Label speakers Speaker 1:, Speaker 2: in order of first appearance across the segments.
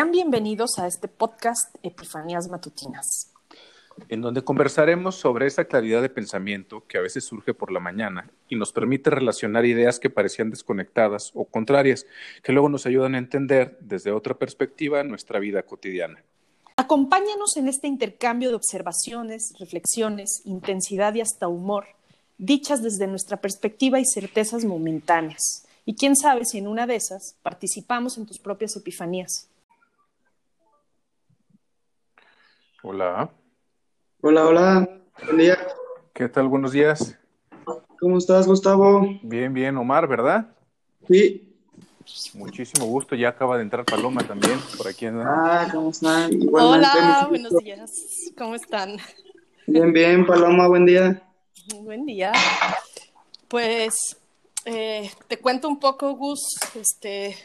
Speaker 1: Sean bienvenidos a este podcast Epifanías Matutinas.
Speaker 2: En donde conversaremos sobre esa claridad de pensamiento que a veces surge por la mañana y nos permite relacionar ideas que parecían desconectadas o contrarias, que luego nos ayudan a entender desde otra perspectiva nuestra vida cotidiana.
Speaker 1: Acompáñanos en este intercambio de observaciones, reflexiones, intensidad y hasta humor, dichas desde nuestra perspectiva y certezas momentáneas. Y quién sabe si en una de esas participamos en tus propias epifanías.
Speaker 2: Hola.
Speaker 3: Hola, hola. Buen día.
Speaker 2: ¿Qué tal? Buenos días.
Speaker 3: ¿Cómo estás, Gustavo?
Speaker 2: Bien, bien. Omar, ¿verdad?
Speaker 3: Sí.
Speaker 2: Muchísimo gusto. Ya acaba de entrar Paloma también por aquí.
Speaker 3: Ah, ¿cómo están?
Speaker 1: Hola, buenos días. ¿Cómo están?
Speaker 3: Bien, bien, Paloma, buen día.
Speaker 1: Buen día. Pues eh, te cuento un poco, Gus. Este,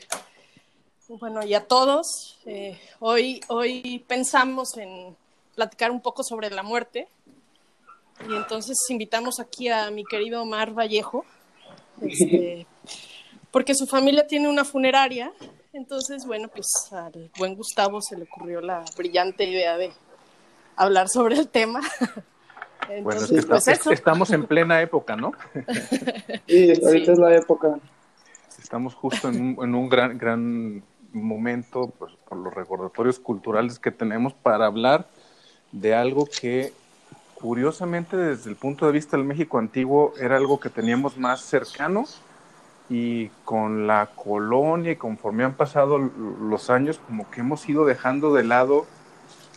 Speaker 1: bueno, y a todos. Eh, hoy, hoy pensamos en platicar un poco sobre la muerte. Y entonces invitamos aquí a mi querido Omar Vallejo, este, porque su familia tiene una funeraria. Entonces, bueno, pues al buen Gustavo se le ocurrió la brillante idea de hablar sobre el tema.
Speaker 2: bueno, es que pues estamos en plena época, ¿no?
Speaker 3: sí, ahorita es la época.
Speaker 2: Estamos justo en un, en un gran, gran momento, pues, por los recordatorios culturales que tenemos para hablar de algo que curiosamente desde el punto de vista del México antiguo era algo que teníamos más cercano y con la colonia y conforme han pasado los años como que hemos ido dejando de lado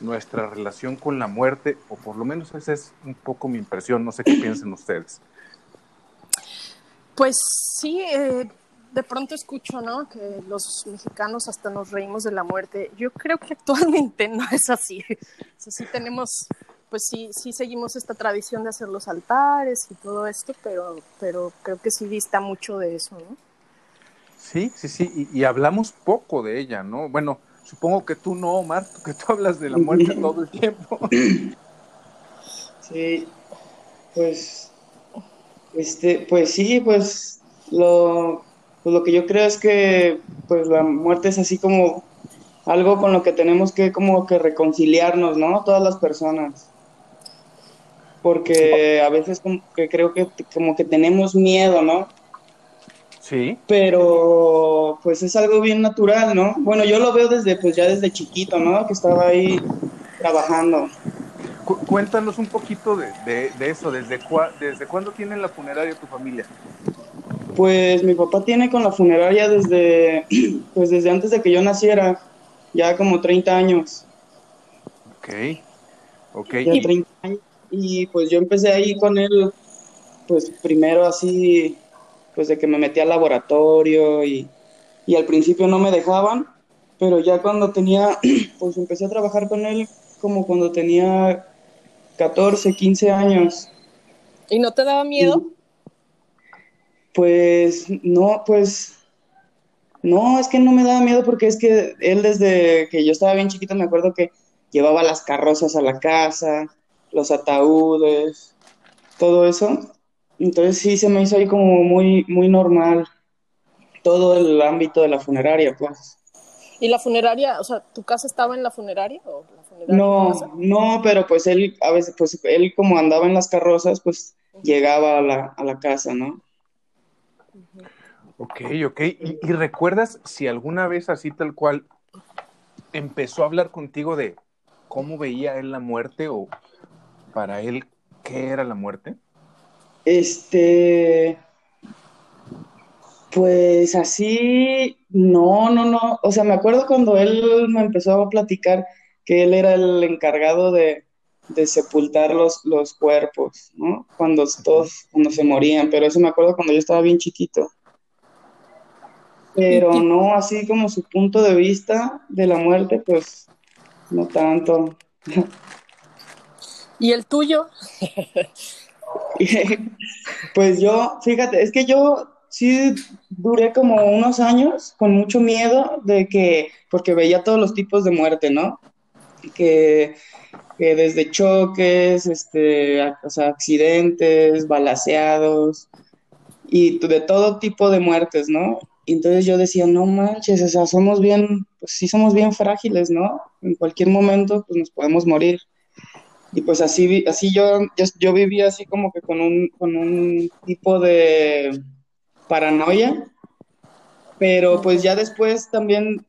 Speaker 2: nuestra relación con la muerte o por lo menos esa es un poco mi impresión, no sé qué piensen ustedes.
Speaker 1: Pues sí, eh, de pronto escucho, ¿no? Que los mexicanos hasta nos reímos de la muerte. Yo creo que actualmente no es así. O sí tenemos, pues sí, sí seguimos esta tradición de hacer los altares y todo esto, pero, pero creo que sí dista mucho de eso, ¿no?
Speaker 2: Sí, sí, sí, y, hablamos poco de ella, ¿no? Bueno, supongo que tú no, Omar, que tú hablas de la muerte todo el tiempo.
Speaker 3: Sí, pues, este, pues sí, pues lo pues lo que yo creo es que pues la muerte es así como algo con lo que tenemos que como que reconciliarnos, ¿no? Todas las personas. Porque a veces como que creo que como que tenemos miedo, ¿no?
Speaker 2: Sí.
Speaker 3: Pero pues es algo bien natural, ¿no? Bueno, yo lo veo desde pues ya desde chiquito, ¿no? Que estaba ahí trabajando.
Speaker 2: cuéntanos un poquito de, de, eso, ¿desde, ¿desde cuándo tiene la funeraria tu familia?
Speaker 3: Pues mi papá tiene con la funeraria desde, pues desde antes de que yo naciera, ya como 30 años.
Speaker 2: Ok, ok.
Speaker 3: Ya 30 años. Y pues yo empecé ahí con él, pues primero así, pues de que me metí al laboratorio y, y al principio no me dejaban, pero ya cuando tenía, pues empecé a trabajar con él como cuando tenía 14, 15 años.
Speaker 1: ¿Y no te daba miedo?
Speaker 3: Pues no, pues no, es que no me daba miedo porque es que él desde que yo estaba bien chiquito me acuerdo que llevaba las carrozas a la casa, los ataúdes, todo eso. Entonces sí se me hizo ahí como muy, muy normal todo el ámbito de la funeraria, pues.
Speaker 1: ¿Y la funeraria, o sea, tu casa estaba en la funeraria o
Speaker 3: no, no, pero pues él, a veces, pues él como andaba en las carrozas, pues llegaba a la, a la casa, ¿no?
Speaker 2: Ok, ok. ¿Y, recuerdas si alguna vez así tal cual empezó a hablar contigo de cómo veía él la muerte o para él qué era la muerte?
Speaker 3: Este, pues así, no, no, no. O sea, me acuerdo cuando él me empezó a platicar que él era el encargado de, de sepultar los, los cuerpos, ¿no? Cuando todos, cuando se morían, pero eso me acuerdo cuando yo estaba bien chiquito. Pero no así como su punto de vista de la muerte, pues no tanto.
Speaker 1: ¿Y el tuyo?
Speaker 3: pues yo, fíjate, es que yo sí duré como unos años con mucho miedo de que, porque veía todos los tipos de muerte, ¿no? Que que desde choques, este, accidentes, balaseados y de todo tipo de muertes, ¿no? Y entonces yo decía, no manches, o sea, somos bien, pues sí somos bien frágiles, ¿no? En cualquier momento, pues nos podemos morir. Y pues así, así yo, yo, yo vivía así como que con un, con un tipo de paranoia, pero pues ya después también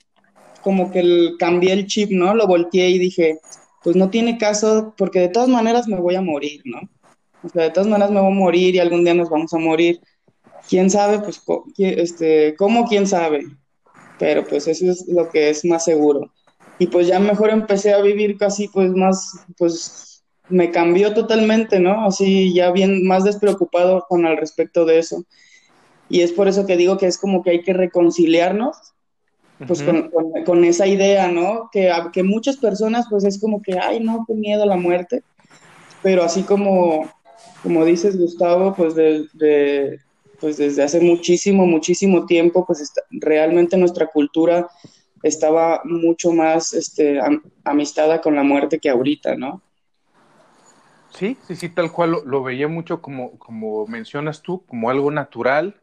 Speaker 3: como que el, cambié el chip, ¿no? Lo volteé y dije, pues no tiene caso, porque de todas maneras me voy a morir, ¿no? O sea, de todas maneras me voy a morir y algún día nos vamos a morir quién sabe, pues, este, cómo, quién sabe, pero pues eso es lo que es más seguro. Y pues ya mejor empecé a vivir casi, pues, más, pues, me cambió totalmente, ¿no? Así ya bien, más despreocupado con al respecto de eso. Y es por eso que digo que es como que hay que reconciliarnos, pues, con, con, esa idea, ¿no? Que, que muchas personas, pues, es como que, ay, no, qué miedo a la muerte, pero así como, como dices, Gustavo, pues, de pues desde hace muchísimo, muchísimo tiempo, pues realmente nuestra cultura estaba mucho más este, amistada con la muerte que ahorita, ¿no?
Speaker 2: Sí, sí, sí, tal cual lo, veía mucho como, como mencionas tú, como algo natural,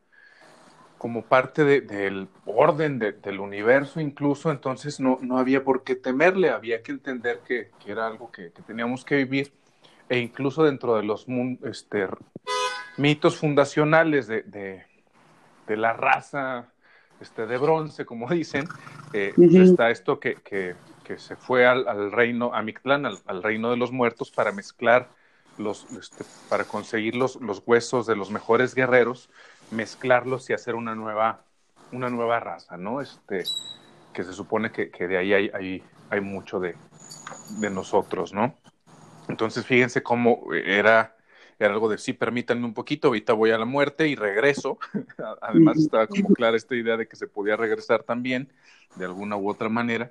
Speaker 2: como parte del orden del universo incluso, entonces no, no había por qué temerle, había que entender que, era algo que, que, teníamos que vivir, e incluso dentro de los este, mitos fundacionales de, de, la raza este, de bronce, como dicen, eh, está esto que, que, que, se fue al, al reino, a Mictlán, al, reino de los muertos, para mezclar los, este, para conseguir los, los, huesos de los mejores guerreros, mezclarlos y hacer una nueva, una nueva raza, ¿no? Este, que se supone que, que de ahí hay, hay, hay mucho de, de nosotros, ¿no? Entonces, fíjense cómo era era algo de sí, permítanme un poquito, ahorita voy a la muerte y regreso. Además estaba como clara esta idea de que se podía regresar también, de alguna u otra manera.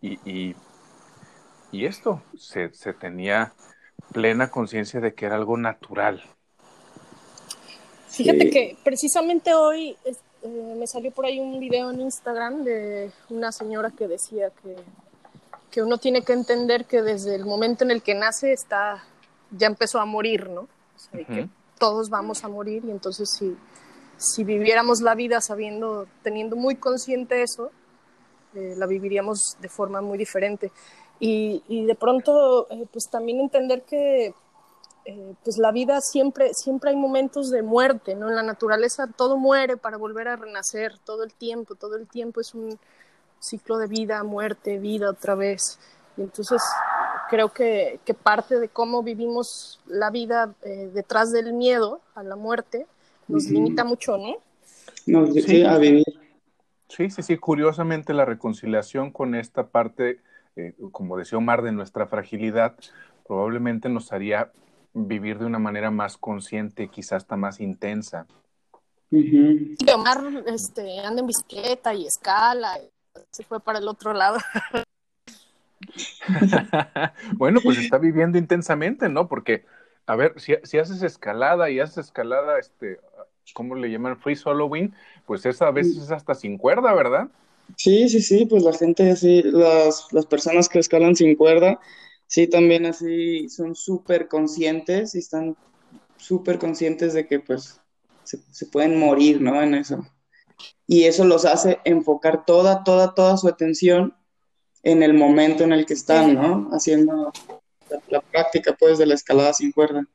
Speaker 2: Y, y, esto, se, se, tenía plena conciencia de que era algo natural.
Speaker 1: Fíjate que precisamente hoy eh, me salió por ahí un video en Instagram de una señora que decía que, que uno tiene que entender que desde el momento en el que nace está ya empezó a morir, ¿no? que todos vamos a morir y entonces si, si viviéramos la vida sabiendo, teniendo muy consciente eso, eh, la viviríamos de forma muy diferente. Y, y de pronto, eh, pues también entender que eh, pues la vida siempre, siempre hay momentos de muerte, ¿no? En la naturaleza todo muere para volver a renacer todo el tiempo, todo el tiempo es un ciclo de vida, muerte, vida otra vez. Y entonces creo que, que parte de cómo vivimos la vida eh, detrás del miedo a la muerte nos limita mucho, ¿no?
Speaker 3: Nos sí, a vivir.
Speaker 2: Sí, sí, sí. Curiosamente la reconciliación con esta parte, eh, como decía Omar, de nuestra fragilidad, probablemente nos haría vivir de una manera más consciente, quizás hasta más intensa.
Speaker 1: Omar este, anda en bicicleta y escala, se fue para el otro lado.
Speaker 2: bueno, pues está viviendo intensamente, ¿no? Porque, a ver, si, si, haces escalada y haces escalada, este, ¿cómo le llaman? Free soloing, pues esa a veces es hasta sin cuerda, ¿verdad?
Speaker 3: Sí, sí, sí, pues la gente así, las, las personas que escalan sin cuerda, sí, también así son súper conscientes y están súper conscientes de que pues se, se pueden morir, ¿no? En eso. Y eso los hace enfocar toda, toda, toda su atención en el momento en el que están, ¿no? Haciendo la, práctica, pues, de la escalada sin cuerda.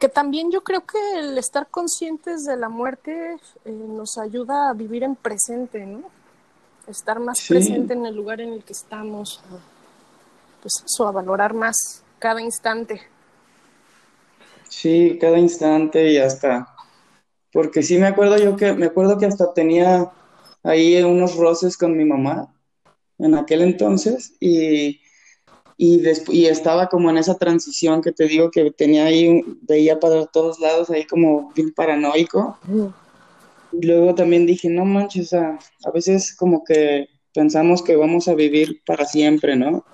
Speaker 1: Que también yo creo que el estar conscientes de la muerte eh, nos ayuda a vivir en presente, ¿no? Estar más presente en el lugar en el que estamos, pues eso, a valorar más cada instante.
Speaker 3: Sí, cada instante y hasta, porque sí me acuerdo yo que, me acuerdo que hasta tenía ahí unos roces con mi mamá, en aquel entonces y, y, y estaba como en esa transición que te digo que tenía ahí, veía para todos lados ahí como bien paranoico. Y luego también dije, no manches, a, a veces como que pensamos que vamos a vivir para siempre, ¿no?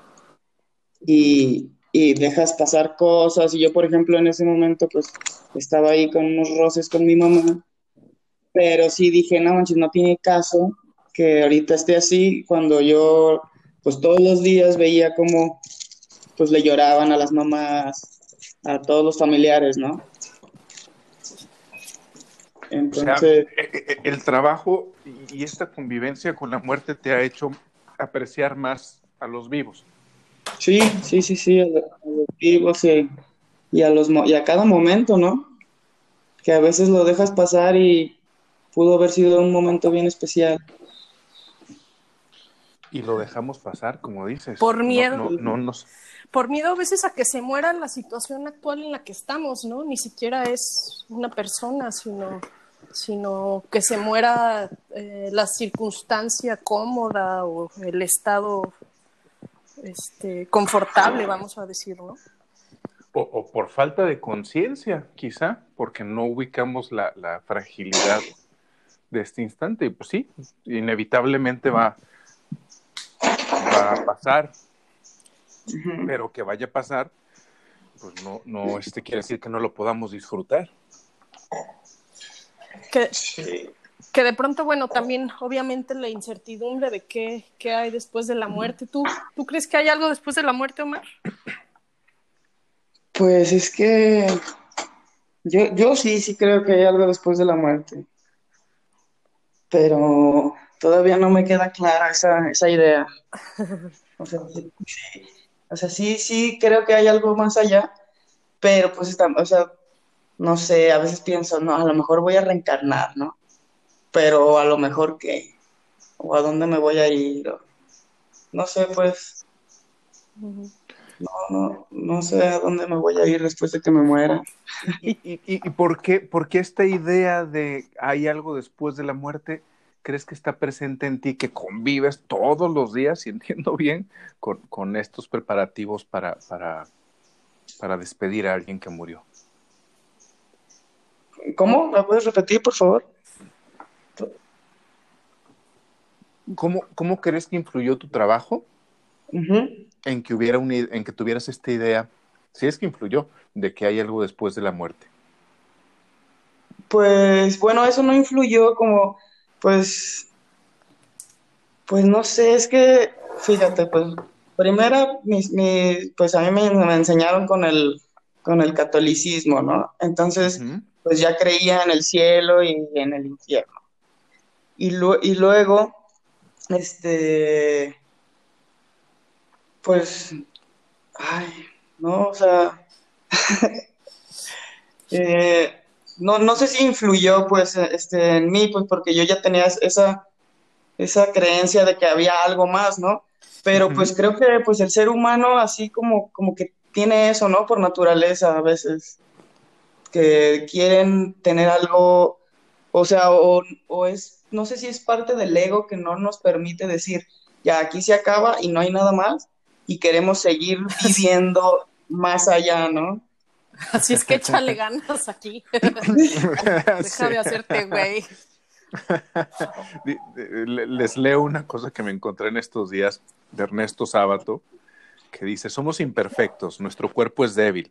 Speaker 3: Y, y dejas pasar cosas. Y yo, por ejemplo, en ese momento, pues estaba ahí con unos roces con mi mamá. Pero sí dije, no manches, no tiene caso que ahorita esté así, cuando yo, pues todos los días veía como, pues le lloraban a las mamás, a todos los familiares, ¿no? Entonces,
Speaker 2: e, e, el trabajo y esta convivencia con la muerte te ha hecho apreciar más a los vivos.
Speaker 3: Sí, sí, sí, sí, a los, vivos y, a los, y a cada momento, ¿no? Que a veces lo dejas pasar y pudo haber sido un momento bien especial.
Speaker 2: Y lo dejamos pasar, como dices.
Speaker 1: Por miedo.
Speaker 2: No, no, nos...
Speaker 1: Por miedo a veces a que se muera la situación actual en la que estamos, ¿no? Ni siquiera es una persona, sino, sino que se muera eh, la circunstancia cómoda o el estado este, confortable, vamos a decir, ¿no?
Speaker 2: O, por falta de conciencia, quizá, porque no ubicamos la, la, fragilidad de este instante. Y pues sí, inevitablemente va, va a pasar, pero que vaya a pasar, pues no, no este quiere decir que no lo podamos disfrutar.
Speaker 1: Que, que de pronto, bueno, también obviamente la incertidumbre de qué, qué hay después de la muerte. ¿Tú, ¿Tú crees que hay algo después de la muerte, Omar?
Speaker 3: Pues es que yo, yo sí, sí creo que hay algo después de la muerte. Pero todavía no me queda clara esa, esa idea. O sea, sí, o sea, sí, sí creo que hay algo más allá, pero pues está, o sea, no sé, a veces pienso, no, a lo mejor voy a reencarnar, ¿no? Pero a lo mejor qué, o a dónde me voy a ir, no sé, pues, no, no, no sé a dónde me voy a ir después de que me muera.
Speaker 2: ¿Y, y, y por, qué, por qué esta idea de hay algo después de la muerte? crees que está presente en ti, que convives todos los días, y entiendo bien, con, estos preparativos para, para, para despedir a alguien que murió?
Speaker 3: ¿Cómo? ¿Me puedes repetir, por favor?
Speaker 2: ¿Cómo, cómo crees que influyó tu trabajo en, que hubiera en que tuvieras esta idea, si es que influyó, de que hay algo después de la muerte?
Speaker 3: Pues bueno, eso no influyó como pues, pues no sé, es que, fíjate, pues, primero, pues a mí me, enseñaron con el, con el catolicismo, ¿no? Entonces, pues ya creía en el cielo y en el infierno. Y, y luego, este, pues, ay, no, o sea, eh, no, no sé si influyó pues este, en mí, pues porque yo ya tenía esa, esa creencia de que había algo más, ¿no? Pero pues creo que pues el ser humano así como, como que tiene eso, ¿no? Por naturaleza a veces, que quieren tener algo, o sea, o, o es, no sé si es parte del ego que no nos permite decir, ya aquí se acaba y no hay nada más, y queremos seguir viviendo más allá, ¿no?
Speaker 1: Así es que échale ganas aquí. Deja de hacerte güey.
Speaker 2: Les leo una cosa que me encontré en estos días de Ernesto Sábato, que dice, somos imperfectos, nuestro cuerpo es débil,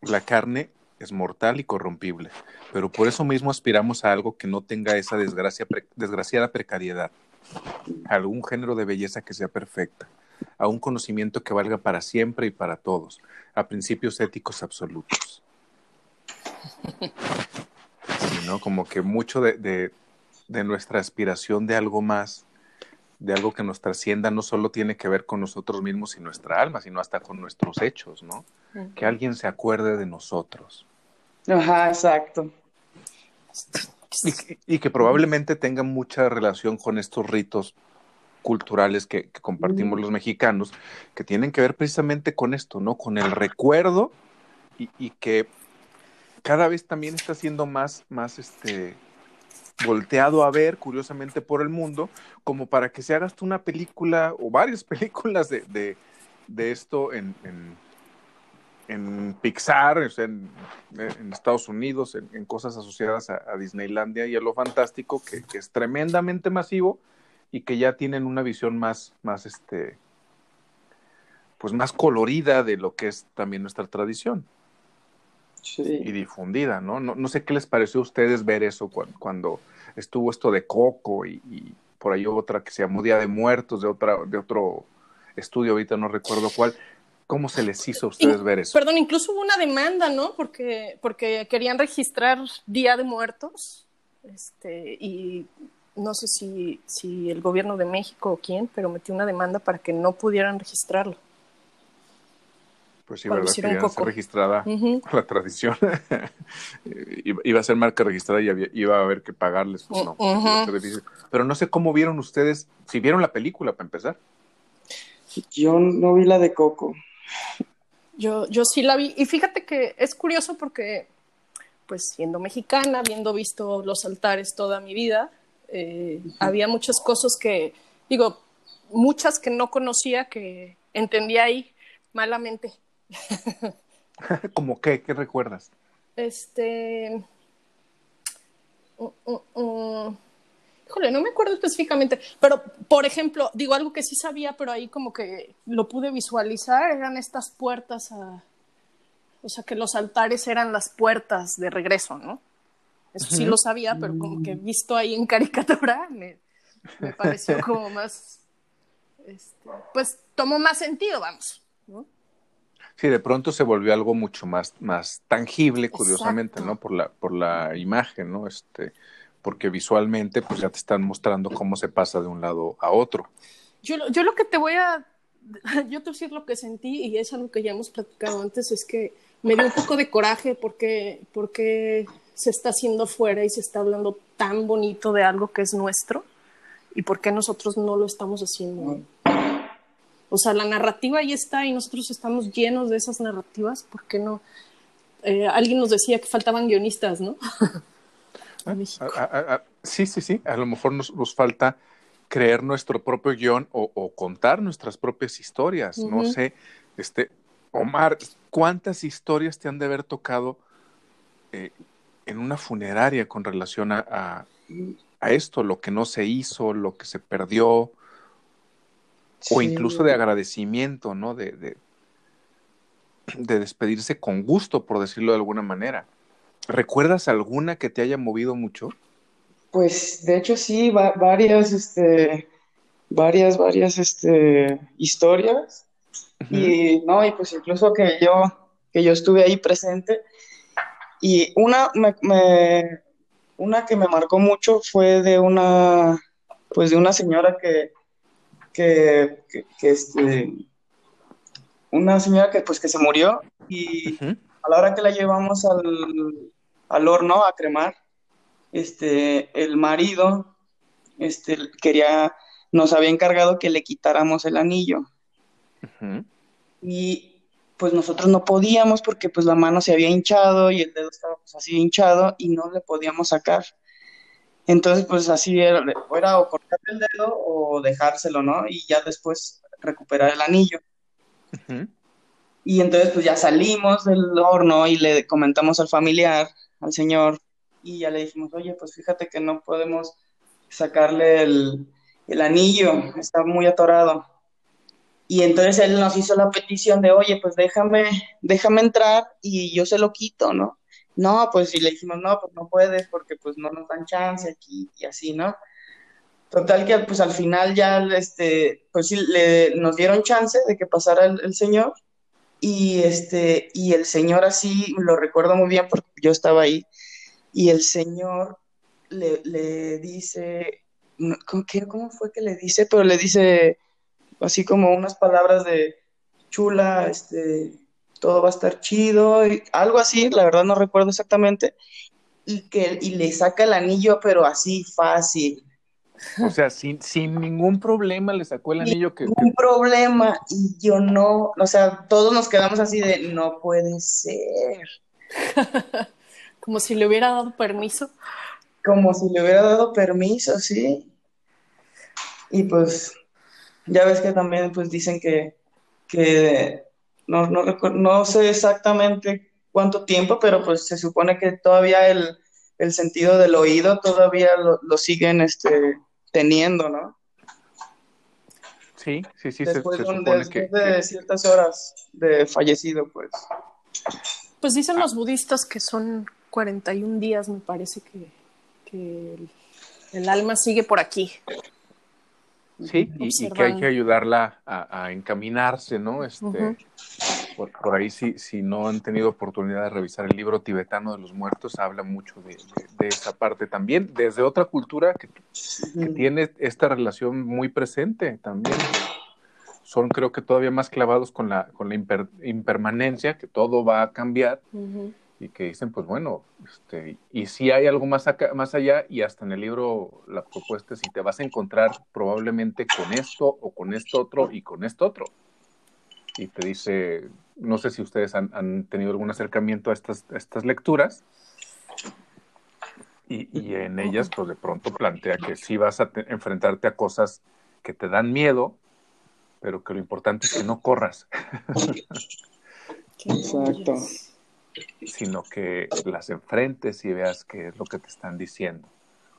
Speaker 2: la carne es mortal y corrompible, pero por eso mismo aspiramos a algo que no tenga esa desgracia, desgraciada precariedad, a algún género de belleza que sea perfecta, a un conocimiento que valga para siempre y para todos, a principios éticos absolutos. ¿no? Como que mucho de, nuestra aspiración de algo más, de algo que nos trascienda, no solo tiene que ver con nosotros mismos y nuestra alma, sino hasta con nuestros hechos, ¿no? Que alguien se acuerde de nosotros.
Speaker 3: Ajá, exacto.
Speaker 2: Y, que probablemente tenga mucha relación con estos ritos culturales que, compartimos los mexicanos, que tienen que ver precisamente con esto, ¿no? Con el recuerdo y, que cada vez también está siendo más, más este, volteado a ver, curiosamente, por el mundo, como para que se hagas una película o varias películas de, esto en, en, Pixar, en, Estados Unidos, en, cosas asociadas a, Disneylandia y a lo fantástico, que, que es tremendamente masivo y que ya tienen una visión más, más, este, pues más colorida de lo que es también nuestra tradición. Sí. Y difundida, ¿no? ¿no? ¿no? sé qué les pareció a ustedes ver eso cuando, estuvo esto de Coco y, por ahí otra que se llamó Día de Muertos, de, otra, de otro estudio, ahorita no recuerdo cuál. ¿Cómo se les hizo a ustedes ver eso?
Speaker 1: Perdón, incluso hubo una demanda, ¿no? Porque, porque querían registrar Día de Muertos este, y no sé si, si el gobierno de México o quién, pero metió una demanda para que no pudieran registrarlo.
Speaker 2: Pues sí, verdad que ya está registrada la tradición. iba a ser marca registrada y iba a haber que pagarles. Pues no, Pero no sé cómo vieron ustedes, si vieron la película para empezar.
Speaker 3: Yo no vi la de Coco.
Speaker 1: Yo, yo sí la vi. Y fíjate que es curioso porque, pues siendo mexicana, habiendo visto los altares toda mi vida, eh, había muchas cosas que, digo, muchas que no conocía que entendía ahí malamente.
Speaker 2: ¿Cómo qué? ¿Qué recuerdas?
Speaker 1: Este. Mm, mm, mm. Híjole, no me acuerdo específicamente, pero por ejemplo, digo algo que sí sabía, pero ahí como que lo pude visualizar, eran estas puertas a. O sea, que los altares eran las puertas de regreso, ¿no? Eso sí lo sabía, pero como que visto ahí en caricatura me, me pareció como más. Este, pues tomó más sentido, vamos, ¿no?
Speaker 2: Sí, de pronto se volvió algo mucho más, más tangible, curiosamente, ¿no? Por la, por la imagen, ¿no? Este, porque visualmente, pues ya te están mostrando cómo se pasa de un lado a otro.
Speaker 1: Yo, yo lo que te voy a, yo te voy a decir lo que sentí, y es algo que ya hemos platicado antes, es que me dio un poco de coraje porque, porque se está haciendo fuera y se está hablando tan bonito de algo que es nuestro, y por qué nosotros no lo estamos haciendo. O sea, la narrativa ahí está y nosotros estamos llenos de esas narrativas. ¿Por qué no? Eh, alguien nos decía que faltaban guionistas, ¿no?
Speaker 2: Ah, sí, sí, sí. A lo mejor nos, nos falta creer nuestro propio guion o, contar nuestras propias historias. No sé, este, Omar, ¿cuántas historias te han de haber tocado eh, en una funeraria con relación a, a, esto, lo que no se hizo, lo que se perdió, o incluso de agradecimiento, ¿no? De, de, despedirse con gusto, por decirlo de alguna manera. ¿Recuerdas alguna que te haya movido mucho?
Speaker 3: Pues de hecho sí, varias, este, varias, varias, este, historias. Y no, y pues incluso que yo, que yo estuve ahí presente. Y una, me, una que me marcó mucho fue de una, pues de una señora que, que, este, una señora que pues que se murió y a la hora que la llevamos al, horno a cremar, este, el marido este, quería, nos había encargado que le quitáramos el anillo. Y pues nosotros no podíamos porque pues la mano se había hinchado y el dedo estaba pues así hinchado y no le podíamos sacar. Entonces, pues así era, era o cortar el dedo o dejárselo, ¿no? Y ya después recuperar el anillo. Y entonces, pues ya salimos del horno y le comentamos al familiar, al señor, y ya le dijimos, oye, pues fíjate que no podemos sacarle el, el anillo, está muy atorado. Y entonces él nos hizo la petición de, oye, pues déjame, déjame entrar y yo se lo quito, ¿no? no, pues si le dijimos, no, pues no puedes porque pues no nos dan chance aquí y así, ¿no? Total que pues al final ya, este, pues sí, le, nos dieron chance de que pasara el, señor y este, y el señor así, lo recuerdo muy bien porque yo estaba ahí, y el señor le, le dice, ¿cómo fue que le dice? Pero le dice así como unas palabras de chula, este, todo va a estar chido, y algo así, la verdad no recuerdo exactamente, y que y le saca el anillo, pero así fácil.
Speaker 2: O sea, sin, sin ningún problema le sacó el anillo que...
Speaker 3: Ningún problema, y yo no, o sea, todos nos quedamos así de, no puede ser.
Speaker 1: Como si le hubiera dado permiso.
Speaker 3: Como si le hubiera dado permiso, sí. Y pues, ya ves que también pues dicen que, que no, no, no sé exactamente cuánto tiempo, pero pues se supone que todavía el, sentido del oído todavía lo, siguen este, teniendo, ¿no?
Speaker 2: Sí, sí, sí.
Speaker 3: Después, de ciertas horas de fallecido, pues.
Speaker 1: Pues dicen los budistas que son 41 días, me parece que, el, alma sigue por aquí.
Speaker 2: Sí, y, que hay que ayudarla a, encaminarse, ¿no? Este, por, ahí, si, si no han tenido oportunidad de revisar el libro tibetano de los muertos, habla mucho de, esa parte también, desde otra cultura que, tiene esta relación muy presente también. Son creo que todavía más clavados con la, con la impermanencia, que todo va a cambiar. Y que dicen, pues bueno, este, y si hay algo más, acá, más allá, y hasta en el libro la propuesta es si te vas a encontrar probablemente con esto o con esto otro y con esto otro y te dice, no sé si ustedes han, tenido algún acercamiento a estas, estas lecturas, y, en ellas, pues de pronto plantea que sí vas a enfrentarte a cosas que te dan miedo, pero que lo importante es que no corras.
Speaker 3: Exacto.
Speaker 2: Sino que las enfrentes y veas qué es lo que te están diciendo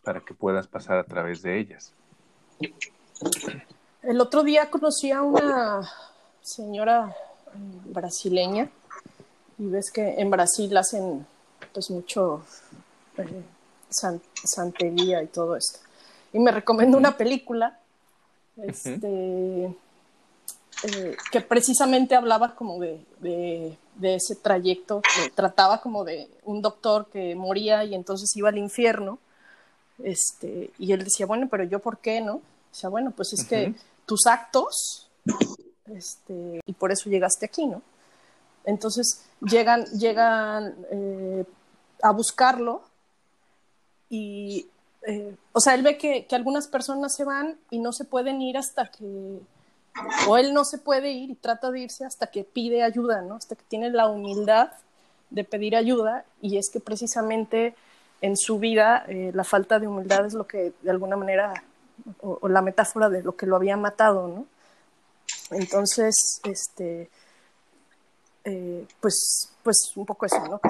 Speaker 2: para que puedas pasar a través de ellas.
Speaker 1: El otro día conocí a una, señora mm, brasileña y ves que en Brasil hacen pues mucho eh, santería y todo esto. Y me recomendó una película este, eh, que precisamente hablaba como de, de, ese trayecto, que trataba como de un doctor que moría y entonces iba al infierno. Este, y él decía, bueno, pero yo por qué, ¿no? O sea, bueno, pues es que tus actos este, y por eso llegaste aquí, ¿no? Entonces llegan, llegan eh, a buscarlo y, eh, o sea, él ve que, algunas personas se van y no se pueden ir hasta que, o él no se puede ir y trata de irse hasta que pide ayuda, ¿no? Hasta que tiene la humildad de pedir ayuda y es que precisamente en su vida eh, la falta de humildad es lo que de alguna manera, o la metáfora de lo que lo había matado, ¿no? Entonces, este, eh, pues, pues un poco eso, ¿no?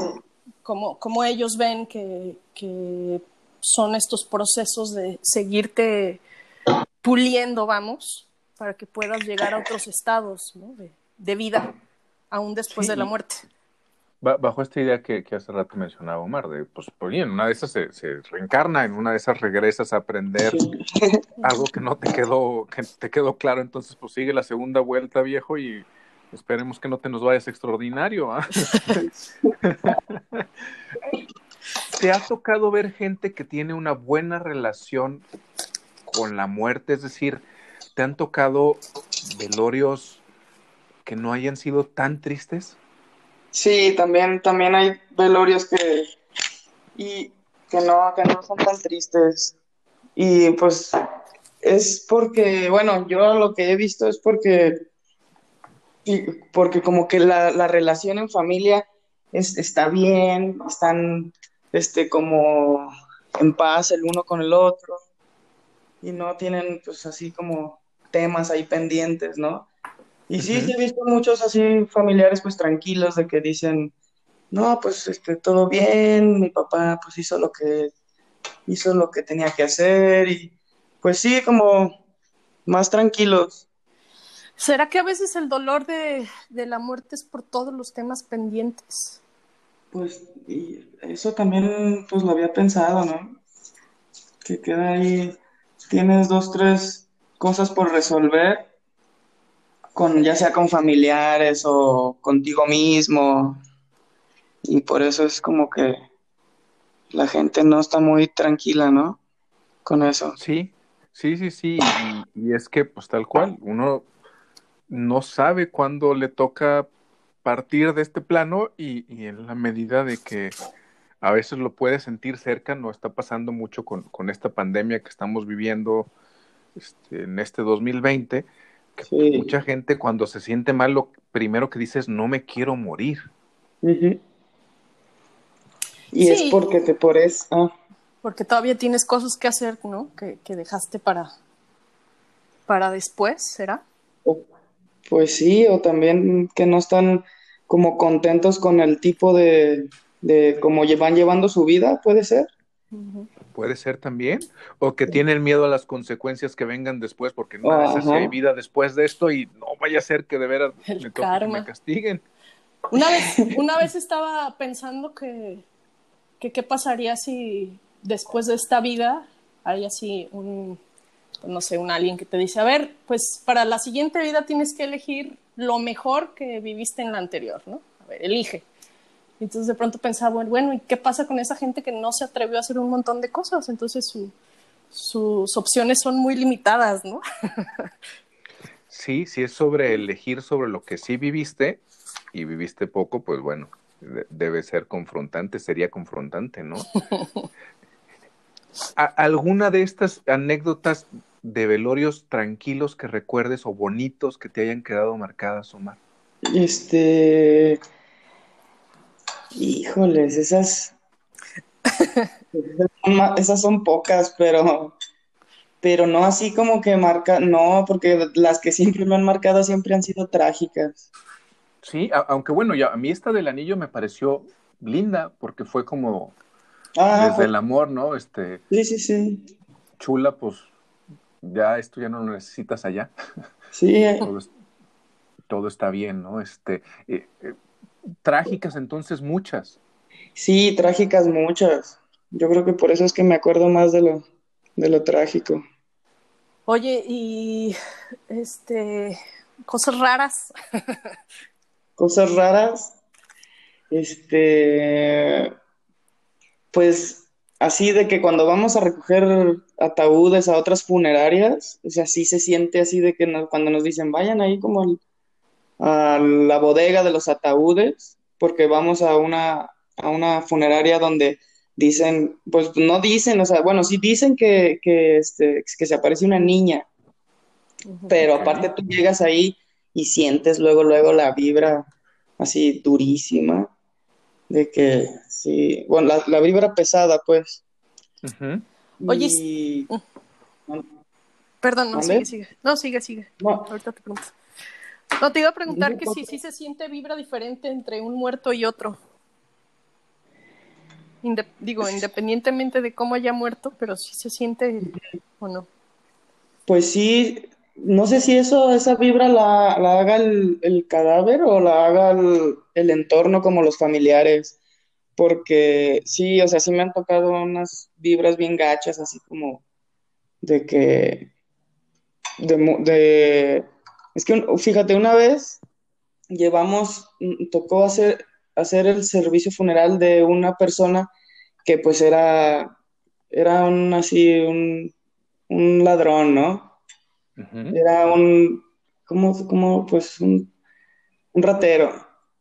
Speaker 1: como, como ellos ven que, que son estos procesos de seguirte puliendo, vamos, para que puedas llegar a otros estados ¿no? de, de, vida, aún después de la muerte.
Speaker 2: Bajo esta idea que, que, hace rato mencionaba Omar, de pues, pues en una de esas se, se, reencarna, en una de esas regresas a aprender algo que no te quedó, que te quedó claro, entonces pues sigue la segunda vuelta, viejo, y esperemos que no te nos vayas extraordinario. ¿ah? ¿Te ha tocado ver gente que tiene una buena relación con la muerte? Es decir, ¿te han tocado velorios que no hayan sido tan tristes?
Speaker 3: Sí, también, también hay velorios que, y, que, no, que no son tan tristes. Y pues es porque, bueno, yo lo que he visto es porque, y, porque como que la, la relación en familia es, está bien, están este, como en paz el uno con el otro y no tienen pues así como temas ahí pendientes, ¿no? Y sí, he visto muchos así familiares pues tranquilos de que dicen, no, pues este, todo bien, mi papá pues hizo lo que hizo lo que tenía que hacer y pues sí, como más tranquilos.
Speaker 1: ¿Será que a veces el dolor de, de la muerte es por todos los temas pendientes?
Speaker 3: Pues y eso también pues lo había pensado, ¿no? Que queda ahí, tienes dos, tres cosas por resolver con ya sea con familiares o contigo mismo. Y por eso es como que la gente no está muy tranquila, ¿no? Con eso.
Speaker 2: Sí, sí, sí, sí. Y, es que, pues tal cual, uno no sabe cuándo le toca partir de este plano y, en la medida de que a veces lo puede sentir cerca, no está pasando mucho con, con esta pandemia que estamos viviendo este, en este 2020 Mucha gente cuando se siente mal, lo primero que dice es no me quiero morir.
Speaker 3: Y es porque te pones... Ah.
Speaker 1: Porque todavía tienes cosas que hacer, ¿no? Que, dejaste para, para después, ¿será?
Speaker 3: pues sí, o también que no están como contentos con el tipo de, de cómo van llevando su vida, puede ser.
Speaker 2: Puede ser también, o que tienen miedo a las consecuencias que vengan después, porque no sé si hay vida después de esto y no vaya a ser que de veras me, castiguen.
Speaker 1: Una vez, una vez estaba pensando que, qué pasaría si después de esta vida hay así un, no sé, un alguien que te dice, a ver, pues para la siguiente vida tienes que elegir lo mejor que viviste en la anterior, ¿no? A ver, elige. Entonces de pronto pensaba, bueno, ¿y qué pasa con esa gente que no se atrevió a hacer un montón de cosas? Entonces sus opciones son muy limitadas, ¿no?
Speaker 2: sí, si es sobre elegir sobre lo que sí viviste y viviste poco, pues bueno, debe ser confrontante, sería confrontante, ¿no? ¿Alguna de estas anécdotas de velorios tranquilos que recuerdes o bonitos que te hayan quedado marcadas, Omar?
Speaker 3: Este. Híjoles, esas. esas son pocas, pero. Pero no así como que marca. No, porque las que siempre me han marcado siempre han sido trágicas.
Speaker 2: Sí, aunque bueno, ya a mí esta del anillo me pareció linda porque fue como ah, desde el amor, ¿no? Este.
Speaker 3: Sí, sí, sí.
Speaker 2: Chula, pues ya esto ya no lo necesitas allá.
Speaker 3: Sí.
Speaker 2: todo, está bien, ¿no? Este, eh, eh, trágicas entonces muchas.
Speaker 3: Sí, trágicas muchas. Yo creo que por eso es que me acuerdo más de lo, de lo trágico.
Speaker 1: Oye, y este, cosas raras.
Speaker 3: cosas raras. Este, pues así de que cuando vamos a recoger ataúdes a otras funerarias, o sea, sí se siente así de que cuando nos dicen vayan ahí como a la bodega de los ataúdes, porque vamos a una, a una funeraria donde dicen, pues no dicen, o sea, bueno, sí dicen que, que, este, que se aparece una niña, pero aparte tú llegas ahí y sientes luego, luego la vibra así durísima de que sí, bueno, la, vibra pesada, pues.
Speaker 1: Oye, mm. perdón, no, sigue, sigue. No, sigue, sigue. Ahorita te pregunto. No, te iba a preguntar que si sí, se siente vibra diferente entre un muerto y otro. digo, independientemente de cómo haya muerto, pero si se siente o no.
Speaker 3: Pues sí, no sé si eso, esa vibra la, haga el, cadáver o la haga el, entorno como los familiares. Porque sí, o sea, sí me han tocado unas vibras bien gachas, así como de que. De, es que, fíjate, una vez llevamos, tocó hacer, hacer el servicio funeral de una persona que pues era, era un así, un, un ladrón, ¿no? Era un, como, como pues un, ratero.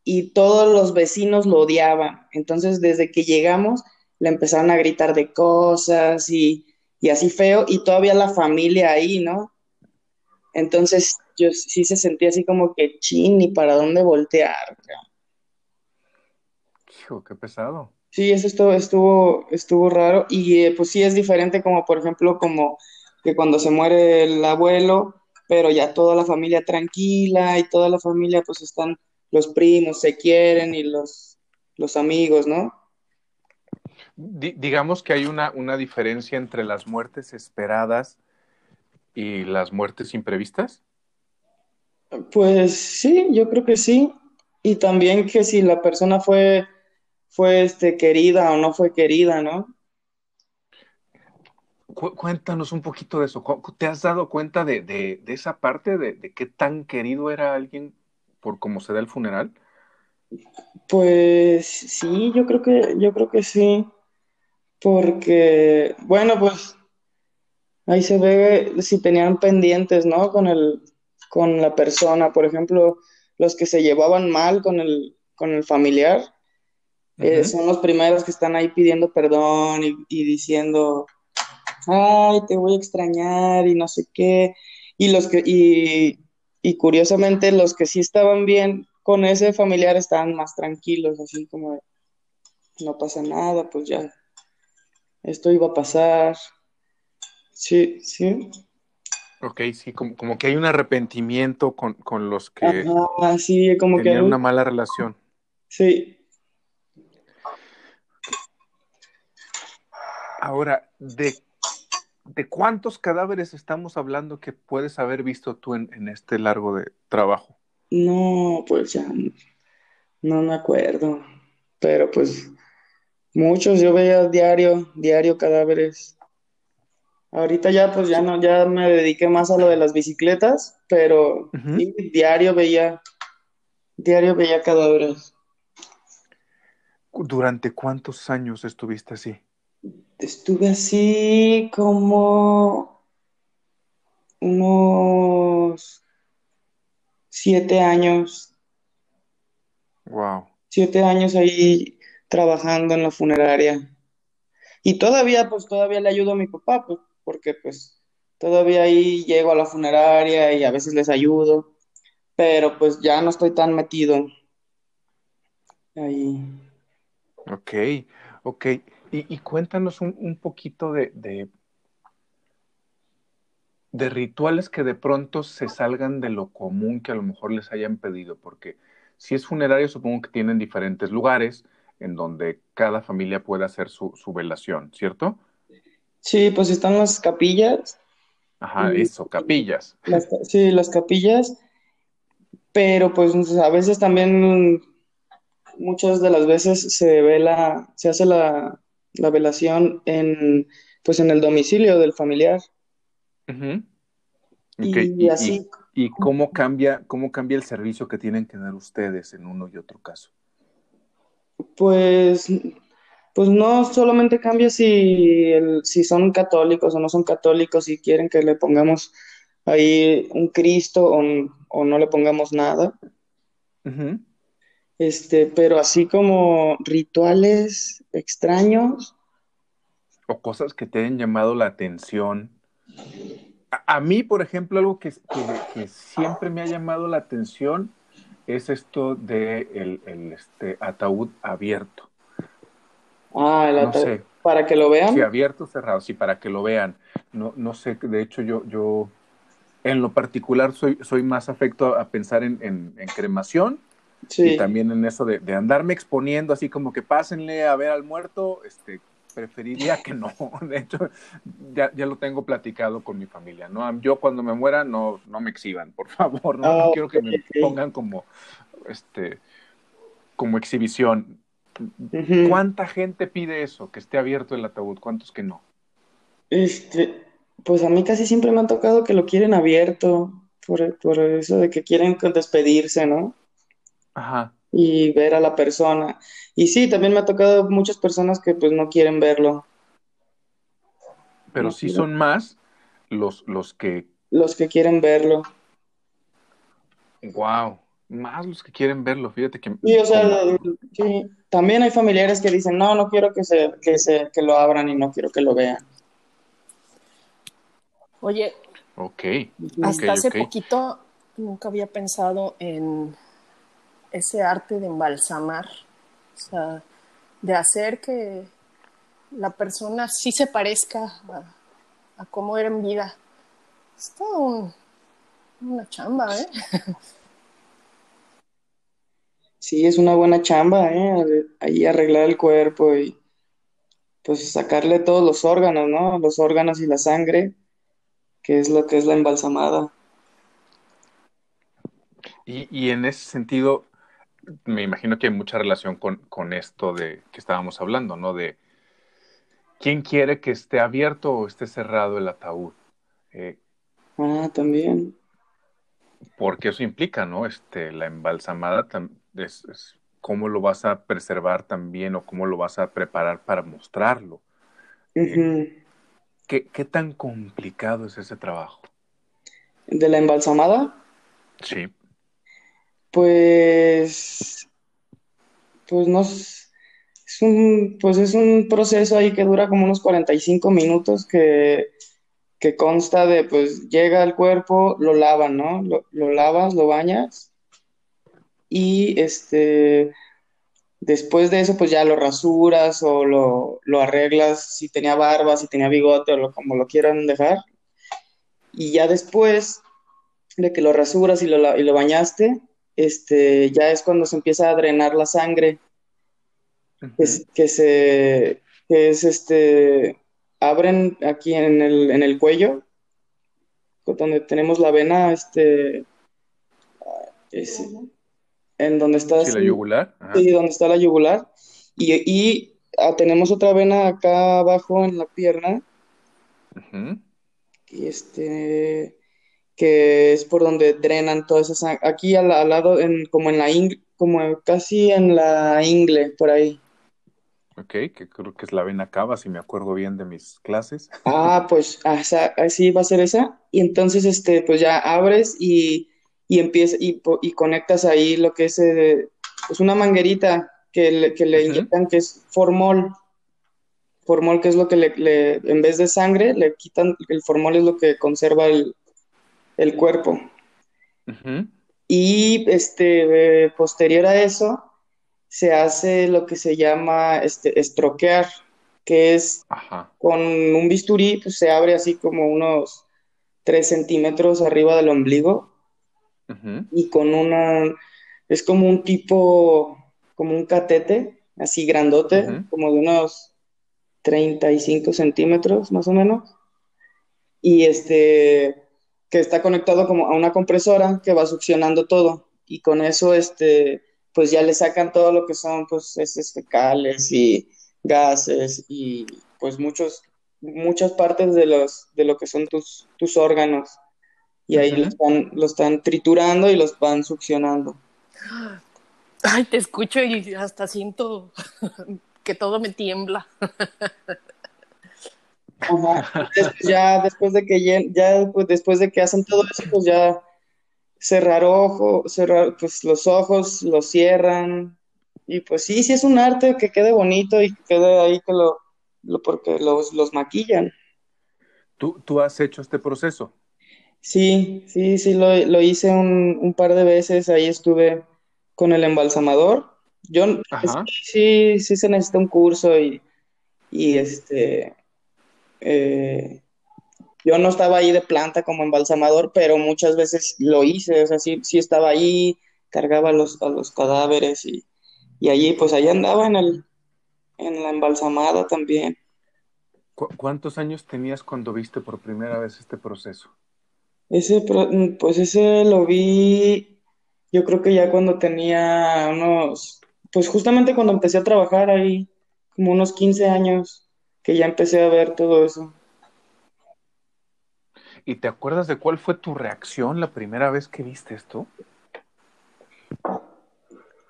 Speaker 3: Y todos los vecinos lo odiaban. Entonces, desde que llegamos, le empezaron a gritar de cosas y, así feo, y todavía la familia ahí, ¿no? Entonces, yo sí se sentía así como que chin, y para dónde voltear.
Speaker 2: Hijo, qué pesado.
Speaker 3: Sí, eso estuvo, estuvo, estuvo raro. Y eh, pues sí es diferente como, por ejemplo, como que cuando se muere el abuelo, pero ya toda la familia tranquila y toda la familia pues están, los primos se quieren y los, los amigos, ¿no?
Speaker 2: digamos que hay una, una diferencia entre las muertes esperadas y las muertes imprevistas.
Speaker 3: Pues sí, yo creo que sí. Y también que si la persona fue, fue este, querida o no fue querida, ¿no?
Speaker 2: cuéntanos un poquito de eso. ¿Te has dado cuenta de, esa parte, de, qué tan querido era alguien por cómo se da el funeral?
Speaker 3: Pues sí, yo creo que, yo creo que sí. Porque, bueno, pues ahí se ve si tenían pendientes, ¿no? Con el, con la persona. Por ejemplo, los que se llevaban mal con el, con el familiar, eh, son los primeros que están ahí pidiendo perdón y diciendo ay, te voy a extrañar y no sé qué. Y los que, y, y curiosamente los que sí estaban bien con ese familiar estaban más tranquilos, así como no pasa nada, pues ya, esto iba a pasar. Sí, sí.
Speaker 2: Ok, sí, como, que hay un arrepentimiento con, los que
Speaker 3: sí, como
Speaker 2: tenían una mala relación.
Speaker 3: Sí.
Speaker 2: Ahora, ¿de ¿de cuántos cadáveres estamos hablando que puedes haber visto tú en, este largo de trabajo?
Speaker 3: No, pues ya no me acuerdo, pero pues muchos, yo veía diario, diario cadáveres. Ahorita ya, pues ya no, ya me dediqué más a lo de las bicicletas, pero sí, diario veía, diario veía cadáveres.
Speaker 2: ¿Durante cuántos años estuviste así?
Speaker 3: Estuve así como unos siete años,
Speaker 2: Wow.
Speaker 3: siete años ahí trabajando en la funeraria. Y todavía, pues todavía le ayudo a mi papá, pues, porque pues todavía ahí llego a la funeraria y a veces les ayudo, pero pues ya no estoy tan metido ahí.
Speaker 2: Ok, ok. Y, cuéntanos un, poquito de, de, rituales que de pronto se salgan de lo común que a lo mejor les hayan pedido, porque si es funerario, supongo que tienen diferentes lugares en donde cada familia puede hacer su velación, ¿cierto?
Speaker 3: Sí, pues están las capillas,
Speaker 2: Ajá,
Speaker 3: y
Speaker 2: eso, capillas.
Speaker 3: las, ca- sí, las capillas, pero pues a veces también, muchas de las veces se vela, se hace la, la velación en, pues en el domicilio del familiar.
Speaker 2: Ok,
Speaker 3: Y
Speaker 2: y, y,
Speaker 3: así,
Speaker 2: y cómo cambia, cómo cambia el servicio que tienen que dar ustedes en uno y otro caso.
Speaker 3: pues, pues no solamente cambia si, el, si son católicos o no son católicos, si quieren que le pongamos ahí un Cristo o, o no le pongamos nada. Este, pero así como rituales extraños,
Speaker 2: O cosas que te hayan llamado la atención. A, a mí, por ejemplo, algo que, que- que siempre me ha llamado la atención es esto de el, el, este, ataúd abierto.
Speaker 3: Ah, el
Speaker 2: No sé,
Speaker 3: para que lo
Speaker 2: si
Speaker 3: vean.
Speaker 2: abierto o cerrado, sí, para que lo vean. No, no sé, de hecho yo, yo en lo particular soy, soy más afecto a pensar en, en- en cremación y
Speaker 3: Sí,
Speaker 2: también en eso de, de andarme exponiendo así como que pásenle a ver al muerto, este, preferiría que no. De hecho, ya, ya lo tengo platicado con mi familia, ¿no? Yo cuando me muera no, no me exhiban, por favor, no,
Speaker 3: ah,
Speaker 2: no quiero que me pongan como, este, como exhibición. ¿Cuánta gente pide eso, que esté abierto el ataúd? ¿Cuántos que no?
Speaker 3: Este, pues a mí casi siempre me han tocado que lo quieren abierto, por, por eso de que quieren despedirse, ¿no?
Speaker 2: Ajá,
Speaker 3: Y ver a la persona. Y sí, también me ha tocado muchas personas que pues no quieren verlo,
Speaker 2: pero
Speaker 3: no
Speaker 2: sí son más los, los que,
Speaker 3: los que quieren verlo.
Speaker 2: wow, más los que quieren verlo, fíjate que
Speaker 3: Sí, o sea,
Speaker 2: como-
Speaker 3: sí, también hay familiares que dicen, no, no quiero que se, que se, que lo abran y no quiero que lo vean.
Speaker 1: Oye,
Speaker 2: ok,
Speaker 3: Ujú.
Speaker 1: hasta hace poquito nunca había pensado en ese arte de embalsamar, o sea, de hacer que la persona sí se parezca a, a cómo era en vida. Es todo un- una chamba, ¿eh?
Speaker 3: Sí, es una buena chamba, ¿eh? Ahí arreglar el cuerpo y pues sacarle todos los órganos, ¿no? Los órganos y la sangre, que es lo que es la embalsamada.
Speaker 2: Y, y en ese sentido, me imagino que hay mucha relación con, con esto de que estábamos hablando, ¿no? De quién quiere que esté abierto o esté cerrado el ataúd. Eh,
Speaker 3: Ah, también.
Speaker 2: porque eso implica, ¿no? Este, la embalsamada tam- es, es cómo lo vas a preservar también o cómo lo vas a preparar para mostrarlo.
Speaker 3: Ujú.
Speaker 2: ¿Qué, qué tan complicado es ese trabajo?
Speaker 3: De la embalsamada,
Speaker 2: Sí.
Speaker 3: pues, pues no, es es un, pues es un proceso ahí que dura como unos 45 minutos que, que consta de, pues llega al cuerpo, lo lavan, ¿no? Lo, lo lavas, lo bañas y este, después de eso, pues ya lo rasuras o lo, lo arreglas si tenía barba, si tenía bigote o lo, como lo quieran dejar. Y ya después de que lo rasuras y lo, y lo bañaste, este, ya es cuando se empieza a drenar la sangre, que, es- que se, que es este, abren aquí en el, en el cuello, donde tenemos la vena, este, es- en donde está,
Speaker 2: Sí, la yugular. Ajá.
Speaker 3: sí, donde está la yugular, y, y ah, tenemos otra vena acá abajo en la pierna, Y este, que es por donde drenan toda esa sangre. Aquí al, lado, en, como en la ingle, como casi en la ingle, por ahí.
Speaker 2: Ok, que creo que es la vena cava, si me acuerdo bien de mis clases.
Speaker 3: Ah, pues así va a ser esa. Y entonces, este, pues ya abres y, y empiezas y, y, conectas ahí lo que es, eh, pues una manguerita que le, que le inyectan, que es formol. Formol, que es lo que le, en vez de sangre, le quitan, el formol es lo que conserva el, el cuerpo. Y este, eh, posterior a eso, se hace lo que se llama este, estroquear, que es con un bisturí, pues se abre así como unos 3 centímetros arriba del ombligo y con una, es como un tipo, como un catete, así grandote, como de unos 35 centímetros más o menos. Y este, que está conectado como a una compresora que va succionando todo. Y con eso este pues ya le sacan todo lo que son pues heces fecales y gases y pues muchos muchas partes de los de lo que son tus tus órganos y ahí lo están, lo están triturando y los van succionando.
Speaker 1: Ay, te escucho y hasta siento que todo me tiembla.
Speaker 3: ya después de que ya después de que hacen todo eso, pues ya cerrar ojos, cerrar pues los ojos, los cierran y pues sí, sí es un arte que quede bonito y que quede ahí que lo, lo porque los, los maquillan.
Speaker 2: ¿Tú, ¿Tú has hecho este proceso?
Speaker 3: Sí, sí, sí, lo, lo hice un, un, par de veces, ahí estuve con el embalsamador. Yo sí, sí se necesita un curso y, y este eh, yo no estaba ahí de planta como embalsamador, pero muchas veces lo hice, o sea, sí, estaba ahí, cargaba los, a los cadáveres y, y allí, pues allí andaba en, el, en la embalsamada también.
Speaker 2: ¿Cuántos años tenías cuando viste por primera vez este proceso?
Speaker 3: Ese, pues ese lo vi, yo creo que ya cuando tenía unos, pues justamente cuando empecé a trabajar ahí, como unos 15 años que ya empecé a ver todo eso.
Speaker 2: ¿Y te acuerdas de cuál fue tu reacción la primera vez que viste esto?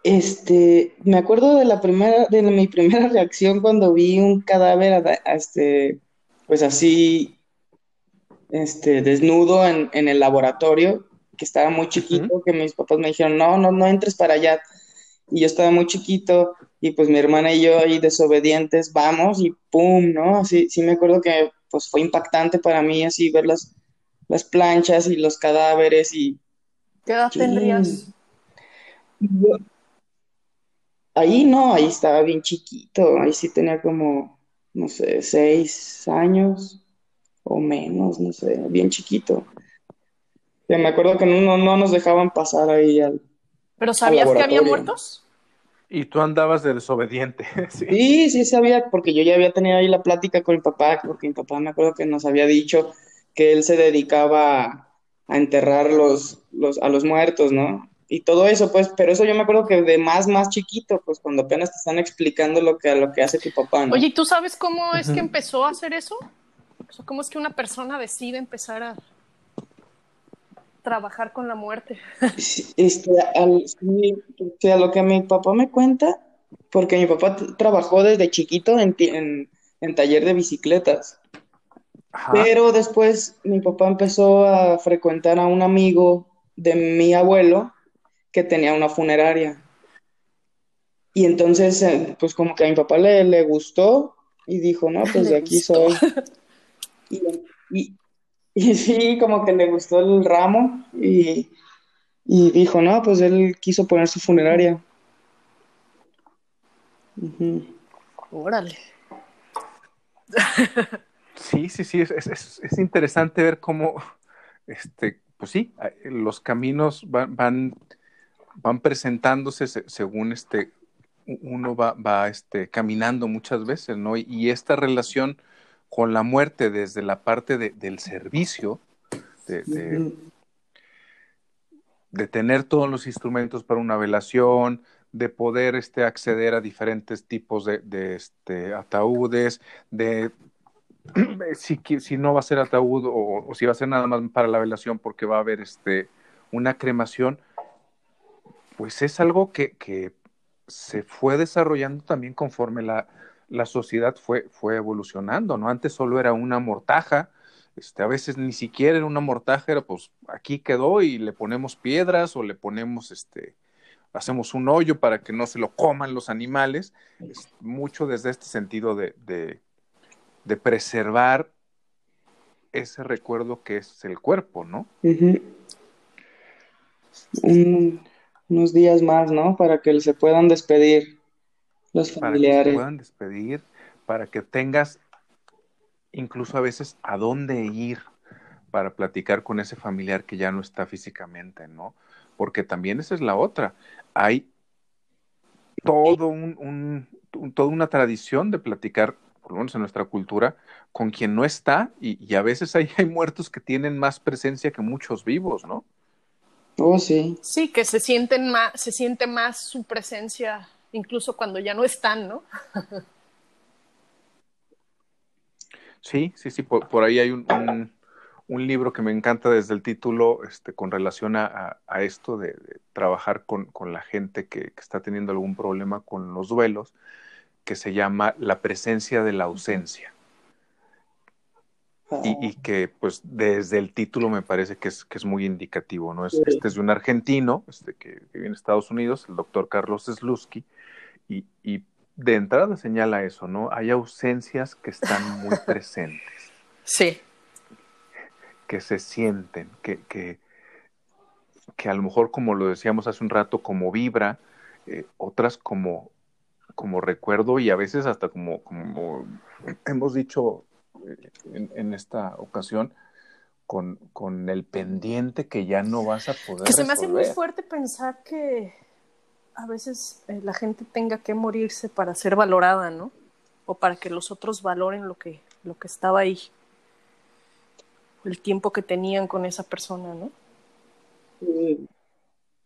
Speaker 3: Este, me acuerdo de la primera, de mi primera reacción cuando vi un cadáver, este, pues así, este, desnudo en, el laboratorio, que estaba muy chiquito, que mis papás me dijeron, no, no, no entres para allá. Y yo estaba muy chiquito y pues mi hermana y yo ahí desobedientes, vamos y pum, ¿no? Sí, sí me acuerdo que pues fue impactante para mí así ver las, las planchas y los cadáveres y...
Speaker 1: ¿Qué edad tendrías?
Speaker 3: Ahí no, ahí estaba bien chiquito, ahí sí tenía como, no sé, seis años o menos, no sé, bien chiquito. me acuerdo que no, no nos dejaban pasar ahí al...
Speaker 1: ¿Pero sabías que había muertos?
Speaker 2: Y tú andabas de desobediente.
Speaker 3: Sí. sí, sabía, porque yo ya había tenido ahí la plática con mi papá, porque mi papá me acuerdo que nos había dicho que él se dedicaba a enterrar los, los, a los muertos, ¿no? Y todo eso, pues, pero eso yo me acuerdo que de más, más chiquito, pues cuando apenas te están explicando lo que, lo que hace tu papá, ¿no?
Speaker 1: Oye, ¿tú sabes cómo es que empezó a hacer eso? O ¿cómo es que una persona decide empezar a trabajar con la muerte.
Speaker 3: Este, al, a lo que mi papá me cuenta, porque mi papá trabajó desde chiquito en, en, taller de bicicletas. Pero después mi papá empezó a frecuentar a un amigo de mi abuelo que tenía una funeraria. Y entonces, eh, pues como que a mi papá le, le gustó y dijo, no, pues de aquí soy. y, y sí, como que le gustó el ramo y, dijo, no, pues él quiso poner su funeraria.
Speaker 1: Órale.
Speaker 2: Sí, sí, sí, es, interesante ver cómo, este, pues sí, los caminos van, van, van presentándose según este, uno va, va este, caminando muchas veces, ¿no? y esta relación con la muerte desde la parte del servicio, de, tener todos los instrumentos para una velación, de poder este, acceder a diferentes tipos de, este, ataúdes, de si, si no va a ser ataúd o, si va a ser nada más para la velación porque va a haber este, una cremación, pues es algo que, que se fue desarrollando también conforme la, la sociedad fue, fue evolucionando, ¿no? Antes solo era una mortaja, este, a veces ni siquiera era una mortaja, era pues aquí quedó y le ponemos piedras o le ponemos este, hacemos un hoyo para que no se lo coman los animales, es mucho desde este sentido de, de, de, preservar ese recuerdo que es el cuerpo, ¿no?
Speaker 3: unos días más, ¿no? Para que se puedan despedir los familiares. Para que
Speaker 2: se puedan despedir, para que tengas incluso a veces a dónde ir para platicar con ese familiar que ya no está físicamente, ¿no? Porque también esa es la otra. Hay todo un, toda una tradición de platicar, por lo menos en nuestra cultura, con quien no está, y, a veces hay, hay muertos que tienen más presencia que muchos vivos, ¿no?
Speaker 3: Oh, sí.
Speaker 1: Sí, que se sienten más, se siente más su presencia incluso cuando ya no están, ¿no?
Speaker 2: sí, sí, sí, por, ahí hay un, un, libro que me encanta desde el título este, con relación a, a esto de, trabajar con, con, la gente que, que, está teniendo algún problema con los duelos, que se llama La presencia de la ausencia. Y, que pues desde el título me parece que es, que es muy indicativo, ¿no? Es, Este es de un argentino este, que, vive en Estados Unidos, el doctor Carlos Slusky, y, y, de entrada señala eso, ¿no? Hay ausencias que están muy presentes.
Speaker 1: Sí.
Speaker 2: Que se sienten, que, que, que a lo mejor, como lo decíamos hace un rato, como vibra, eh, otras como, como recuerdo y a veces hasta como, como hemos dicho en, esta ocasión con, con, el pendiente que ya no vas a poder.
Speaker 1: Que se me hace muy fuerte pensar que a veces eh, la gente tenga que morirse para ser valorada, ¿no? O para que los otros valoren lo que, lo que estaba ahí. El tiempo que tenían con esa persona, ¿no?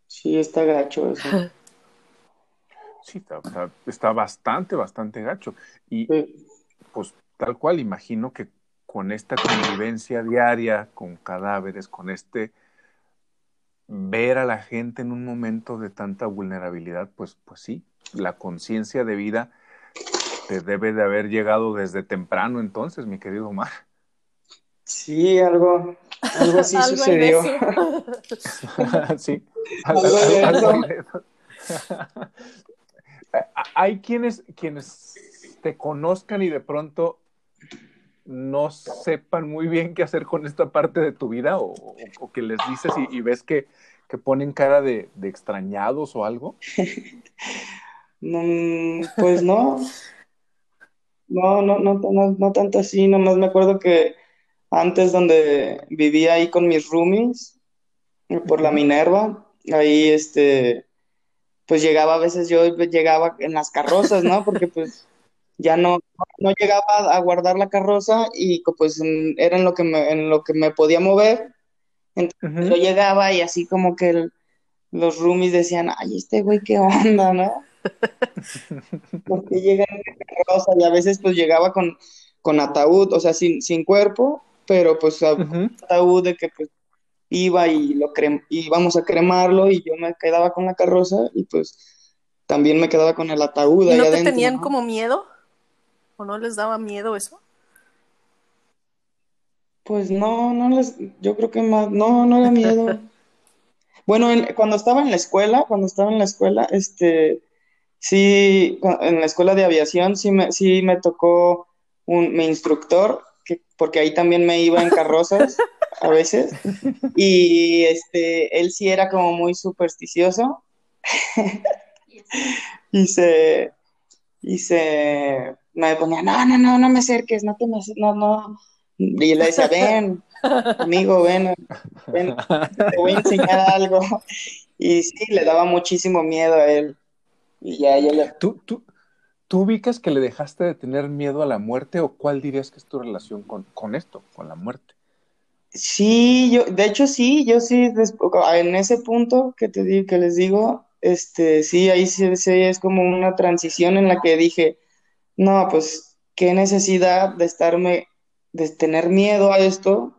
Speaker 3: Sí, está gacho eso.
Speaker 2: sí, está, está, bastante, bastante gacho. Y pues tal cual, imagino que con esta convivencia diaria con cadáveres, con este ver a la gente en un momento de tanta vulnerabilidad, pues, pues sí, la conciencia de vida te debe de haber llegado desde temprano entonces, mi querido Omar.
Speaker 3: Sí, algo, algo así sucedió.
Speaker 2: sí, Hay quienes, quienes te conozcan y de pronto no sepan muy bien qué hacer con esta parte de tu vida o, que les dices y, ves que, que, ponen cara de, extrañados o algo?
Speaker 3: pues no. No, no, no, no, no tanto así, nomás me acuerdo que antes donde vivía ahí con mis roomies, por la Minerva, ahí este, pues llegaba a veces yo llegaba en las carrozas, ¿no? Porque pues ya no, no llegaba a guardar la carroza y pues era en lo que me, en lo que me podía mover. Entonces yo llegaba y así como que los roomies decían, ay, este güey, qué onda, ¿no? Porque llega en la carroza y a veces pues llegaba con, con ataúd, o sea, sin, sin cuerpo, pero pues ataúd de que pues iba y lo íbamos a cremarlo y yo me quedaba con la carroza y pues también me quedaba con el ataúd.
Speaker 1: ¿Y no te tenían como miedo? ¿O no les daba miedo eso?
Speaker 3: Pues no, no les, yo creo que más, no, no era miedo. bueno, cuando estaba en la escuela, cuando estaba en la escuela, este, sí, en la escuela de aviación sí me, sí me tocó un, mi instructor, que, porque ahí también me iba en carrozas a veces, y este, él sí era como muy supersticioso, y se, y se, me ponía, no, no, no, no me acerques, no te me no, no. Y le decía, ven, amigo, ven, ven, te voy a enseñar algo. Y sí, le daba muchísimo miedo a él. Y ya, yo le...
Speaker 2: ¿Tú, tú, ¿Tú ubicas que le dejaste de tener miedo a la muerte o cuál dirías que es tu relación con, con esto, con la muerte?
Speaker 3: Sí, yo, de hecho sí, yo sí, en ese punto que te digo, que les digo, este, sí, ahí sí, sí es como una transición en la que dije, no, pues qué necesidad de estarme de tener miedo a esto,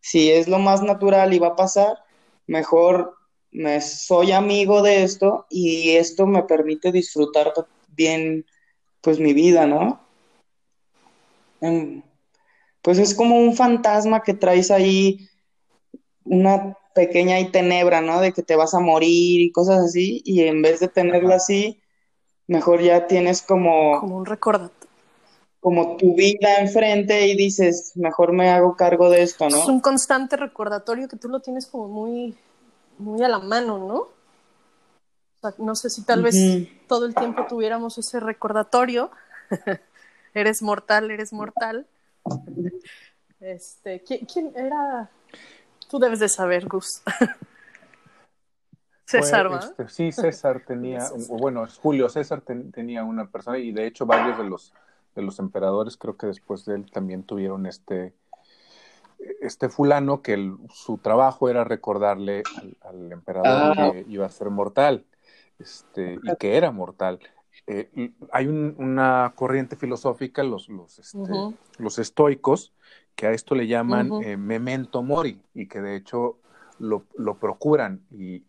Speaker 3: si es lo más natural y va a pasar, mejor me soy amigo de esto y esto me permite disfrutar bien pues mi vida, ¿no? Em, pues es como un fantasma que traes ahí una pequeña y tenebra, ¿no? De que te vas a morir y cosas así, y en vez de tenerla así, mejor ya tienes como...
Speaker 1: Como un recordatorio.
Speaker 3: Como tu vida enfrente y dices, mejor me hago cargo de esto, ¿no?
Speaker 1: Es un constante recordatorio que tú lo tienes como muy, muy a la mano, ¿no? O sea, no sé si tal vez todo el tiempo tuviéramos ese recordatorio. eres mortal, eres mortal. Este, ¿quién, era? Tú debes de saber, Gus. César, ¿va?
Speaker 2: Este, sí, César tenía, bueno, Julio César tenía una persona y de hecho varios de los de los emperadores creo que después de él también tuvieron este este fulano que su trabajo era recordarle al, emperador ah. que iba a ser mortal este y que era mortal eh, hay una corriente filosófica, los, los, este, los, estoicos, que a esto le llaman eh, memento mori y que de hecho lo, lo procuran y,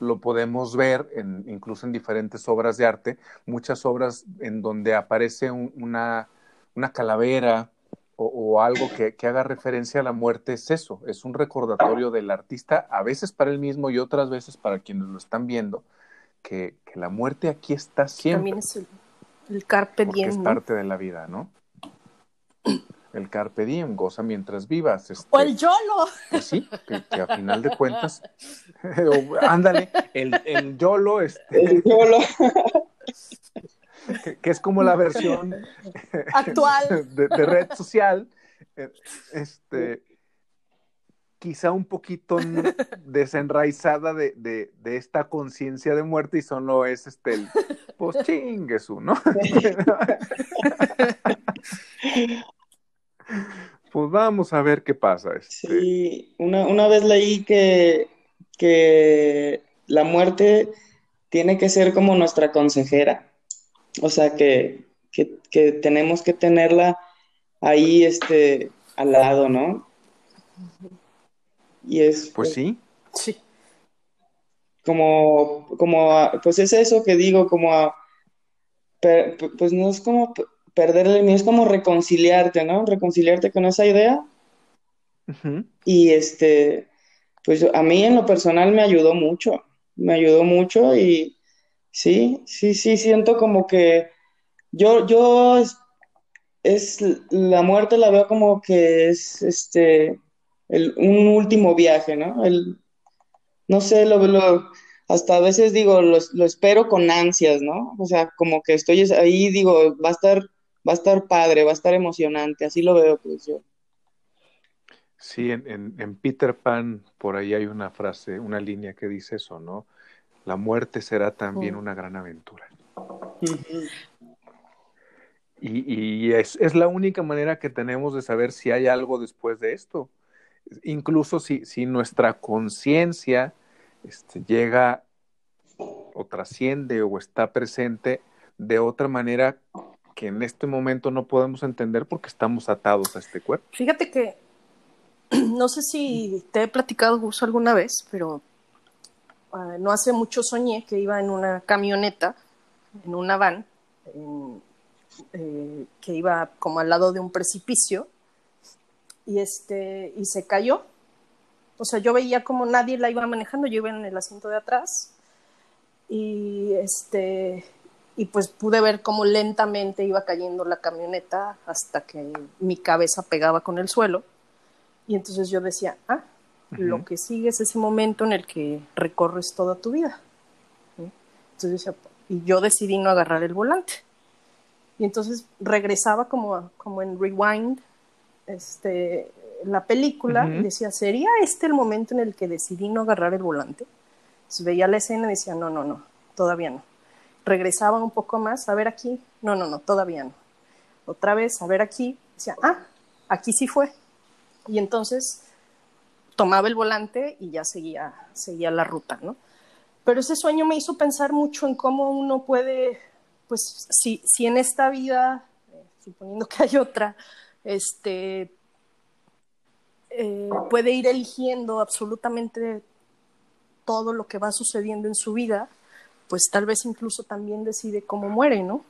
Speaker 2: lo podemos ver en, incluso en diferentes obras de arte, muchas obras en donde aparece una, una, calavera o, algo que, que, haga referencia a la muerte, es eso, es un recordatorio del artista, a veces para él mismo y otras veces para quienes lo están viendo, que, la muerte aquí está siempre.
Speaker 1: También es el, carpe diem.
Speaker 2: es parte de la vida, ¿no? El carpe diem, goza mientras vivas. Este,
Speaker 1: o el YOLO.
Speaker 2: Pues sí, que, a final de cuentas, ándale, el, el YOLO. Este,
Speaker 3: el YOLO.
Speaker 2: Que, es como la versión
Speaker 1: actual
Speaker 2: de, de red social. Eh, este, quizá un poquito desenraizada de, de, de esta conciencia de muerte y solo es este el pues chinguesu, ¿no? pues vamos a ver qué pasa. Este.
Speaker 3: Sí, una, una vez leí que, que la muerte tiene que ser como nuestra consejera. O sea que, que, que tenemos que tenerla ahí este al lado, ¿no? Y es.
Speaker 2: Pues sí.
Speaker 1: Sí.
Speaker 3: Como, como, pues es eso que digo, como a, pues no es como perderle el es como reconciliarte, ¿no? Reconciliarte con esa idea. Y este, pues a mí en lo personal me ayudó mucho, me ayudó mucho y sí, sí, sí, siento como que yo, yo es la muerte la veo como que es este un último viaje, ¿no? El, no sé, lo, lo, hasta a veces digo, lo, espero con ansias, ¿no? O sea, como que estoy ahí, digo, va a estar, va a estar padre, va a estar emocionante, así lo veo, pues yo.
Speaker 2: Sí, en, en, Peter Pan, por ahí hay una frase, una línea que dice eso, ¿no? La muerte será también una gran aventura. Y, y es, es, la única manera que tenemos de saber si hay algo después de esto incluso si, si nuestra conciencia este, llega o trasciende o está presente de otra manera que en este momento no podemos entender porque estamos atados a este cuerpo.
Speaker 1: Fíjate que no sé si te he platicado Gus alguna vez, pero ah, no hace mucho soñé que iba en una camioneta, en una van, eh, que iba como al lado de un precipicio y, este, y se cayó. O sea, yo veía como nadie la iba manejando, yo iba en el asiento de atrás y, este, y pues pude ver cómo lentamente iba cayendo la camioneta hasta que mi cabeza pegaba con el suelo. Y entonces yo decía, ah, lo que sigue es ese momento en el que recorres toda tu vida. Entonces yo y yo decidí no agarrar el volante. Y entonces regresaba como, como en rewind este, la película y decía, ¿sería este el momento en el que decidí no agarrar el volante? Entonces veía la escena y decía, no, no, no, todavía no. Regresaba un poco más, a ver aquí, no, no, no, todavía no. Otra vez, a ver aquí, decía, ah, aquí sí fue. Y entonces tomaba el volante y ya seguía, seguía la ruta, ¿no? Pero ese sueño me hizo pensar mucho en cómo uno puede, pues, si, si en esta vida, eh, suponiendo que hay otra, este, eh, puede ir eligiendo absolutamente todo lo que va sucediendo en su vida, pues tal vez incluso también decide cómo muere, ¿no?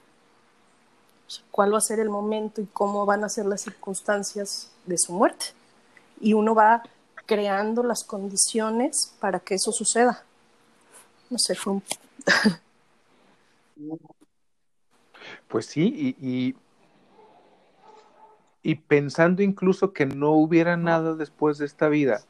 Speaker 1: cuál va a ser el momento y cómo van a ser las circunstancias de su muerte. Y uno va creando las condiciones para que eso suceda. No sé, fue un...
Speaker 2: Pues sí, y, y, pensando incluso que no hubiera nada después de esta vida,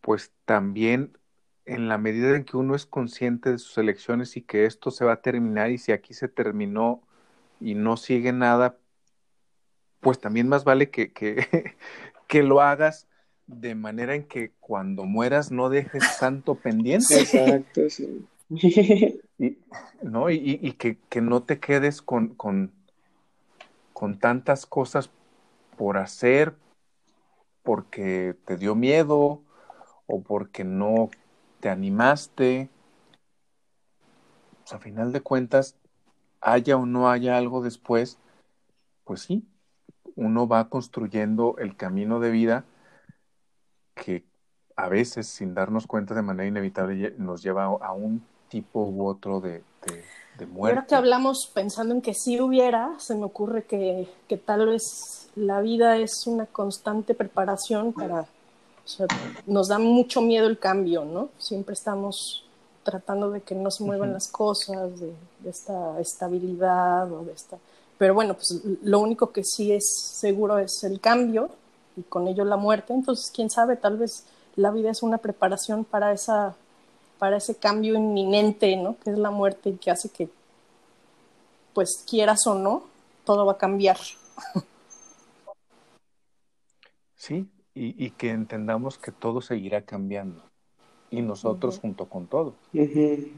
Speaker 2: pues también en la medida en que uno es consciente de sus elecciones y que esto se va a terminar y si aquí se terminó y no sigue nada, pues también más vale que, que, que lo hagas de manera en que cuando mueras no dejes tanto pendiente.
Speaker 3: Exacto, sí.
Speaker 2: Y, ¿no? Y, y que, que, no te quedes con, con, con tantas cosas por hacer porque te dio miedo o porque no te animaste. Pues a final de cuentas, haya o no haya algo después, pues sí, uno va construyendo el camino de vida que a veces, sin darnos cuenta de manera inevitable, nos lleva a un tipo u otro de, de, muerte.
Speaker 1: Ahora que hablamos pensando en que si hubiera, se me ocurre que, que tal vez la vida es una constante preparación para, o sea, nos da mucho miedo el cambio, ¿no? Siempre estamos tratando de que no se muevan las cosas, de, de, esta estabilidad o de esta... Pero bueno, pues lo único que sí es seguro es el cambio y con ello la muerte. Entonces, quién sabe, tal vez la vida es una preparación para esa para ese cambio inminente, ¿no? Que es la muerte y que hace que, pues quieras o no, todo va a cambiar.
Speaker 2: Sí, y, y que entendamos que todo seguirá cambiando y nosotros uh -huh. junto con todo.
Speaker 3: Uh -huh.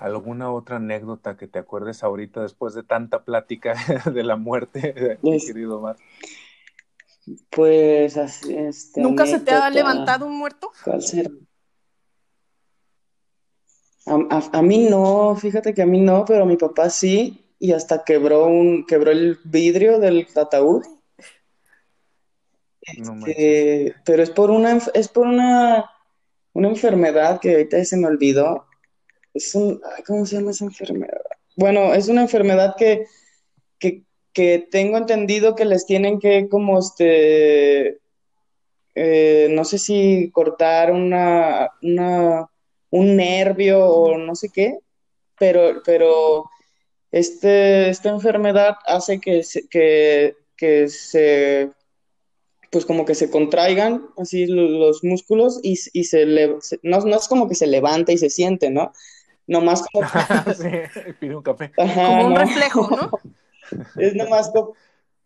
Speaker 2: ¿Alguna otra anécdota que te acuerdes ahorita después de tanta plática de la muerte, yes. querido Omar?
Speaker 3: Pues así, este,
Speaker 1: ¿Nunca anécdota... se te ha levantado un muerto?
Speaker 3: ¿Cuál será? A, a, a, mí no, fíjate que a mí no, pero a mi papá sí, y hasta quebró un, quebró el vidrio del ataúd.
Speaker 2: No
Speaker 3: este, pero es por una, es por una, una enfermedad que ahorita se me olvidó. Es un, ¿cómo se llama esa enfermedad? Bueno, es una enfermedad que, que, que tengo entendido que les tienen que como este, eh, no sé si cortar una, una un nervio o no sé qué, pero, pero este, esta enfermedad hace que se, que, que se, pues como que se contraigan así los músculos y, y se, le, se no, no, es como que se levanta y se siente, ¿no? Nomás como...
Speaker 2: sí, pide un café.
Speaker 1: Ajá, como un no. reflejo, ¿no?
Speaker 3: es nomás como,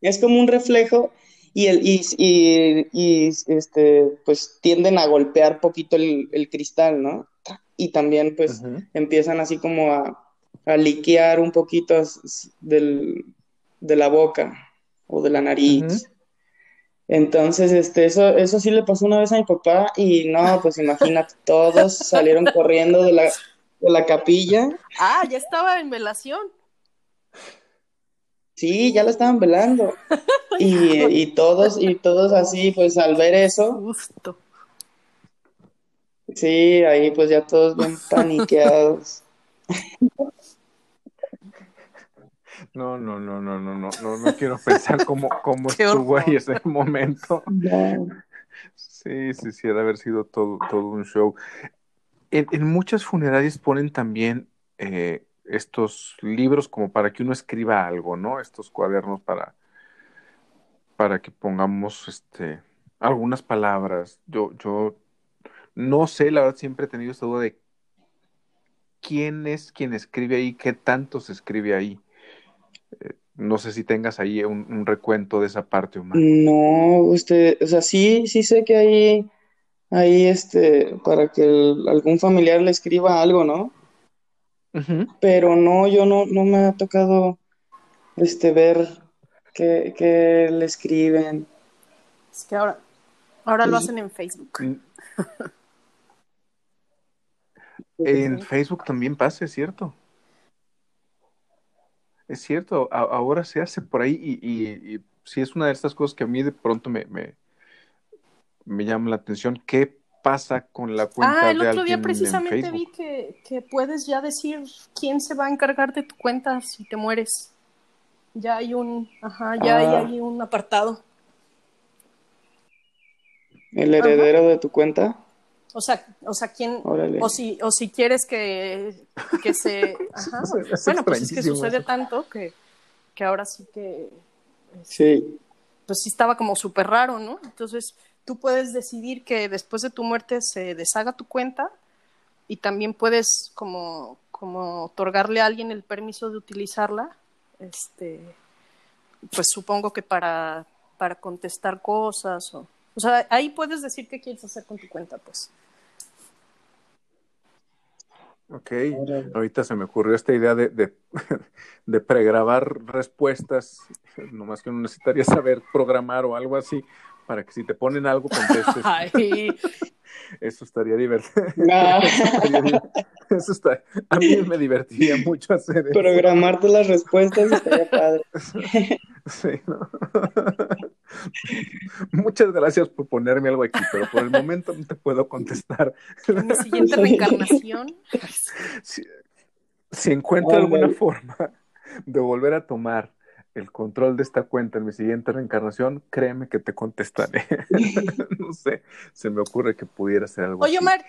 Speaker 3: es como un reflejo y, el, y, y, y, este, pues tienden a golpear poquito el, el cristal, ¿no? Y también pues uh -huh. empiezan así como a, a liquear un poquito del, de la boca o de la nariz. Uh -huh. Entonces, este, eso, eso sí le pasó una vez a mi papá y no, pues imagínate, todos salieron corriendo de la, de la capilla.
Speaker 1: Ah, ya estaba en velación.
Speaker 3: Sí, ya la estaban velando. Y, y, todos, y todos así, pues al ver eso.
Speaker 1: Justo.
Speaker 3: Sí, ahí pues ya todos bien paniqueados.
Speaker 2: No, no, no, no, no, no, no, no quiero pensar cómo, cómo estuvo ahí ese momento. Sí, sí, sí, debe haber sido todo, todo un show. En, en muchas funerarias ponen también eh, estos libros como para que uno escriba algo, ¿no? Estos cuadernos para, para que pongamos este, algunas palabras. Yo, yo no sé, la verdad siempre he tenido esta duda de quién es quien escribe ahí, qué tanto se escribe ahí. No sé si tengas ahí un, un, recuento de esa parte, Omar.
Speaker 3: No, usted, o sea, sí, sí sé que ahí, ahí, este, para que el, algún familiar le escriba algo, ¿no? Uh -huh. Pero no, yo no, no me ha tocado, este, ver que, que le escriben.
Speaker 1: Es que ahora, ahora lo hacen en Facebook.
Speaker 2: En Facebook también pasa, es cierto. Es cierto, ahora se hace por ahí y, y, sí es una de estas cosas que a mí de pronto me, me, me llama la atención. ¿Qué pasa con la cuenta
Speaker 1: Ah, el otro día precisamente vi que, que puedes ya decir quién se va a encargar de tu cuenta si te mueres. Ya hay un, ajá, ya hay, ah. un apartado.
Speaker 3: ¿El heredero de tu cuenta?
Speaker 1: O sea, o sea, quién, o si, o si quieres que, que se, ajá, bueno, pues es que sucede tanto que, que ahora sí que,
Speaker 3: sí,
Speaker 1: pues sí estaba como súper raro, ¿no? Entonces, tú puedes decidir que después de tu muerte se deshaga tu cuenta y también puedes como, como otorgarle a alguien el permiso de utilizarla, este, pues supongo que para, para contestar cosas o o sea, ahí puedes decir qué quieres hacer con tu cuenta, pues.
Speaker 2: Ok, ahorita se me ocurrió esta idea de, de, de pregrabar respuestas, nomás que uno necesitaría saber programar o algo así, para que si te ponen algo contestes. Eso estaría divertido. Eso está, a mí me divertiría mucho hacer
Speaker 3: eso. Programarte las respuestas estaría padre.
Speaker 2: Sí, ¿no? Muchas gracias por ponerme algo aquí, pero por el momento no te puedo contestar.
Speaker 1: En mi siguiente reencarnación.
Speaker 2: Si, si encuentro alguna forma de volver a tomar el control de esta cuenta en mi siguiente reencarnación, créeme que te contestaré. no sé, se me ocurre que pudiera ser algo
Speaker 1: Oye, Omar,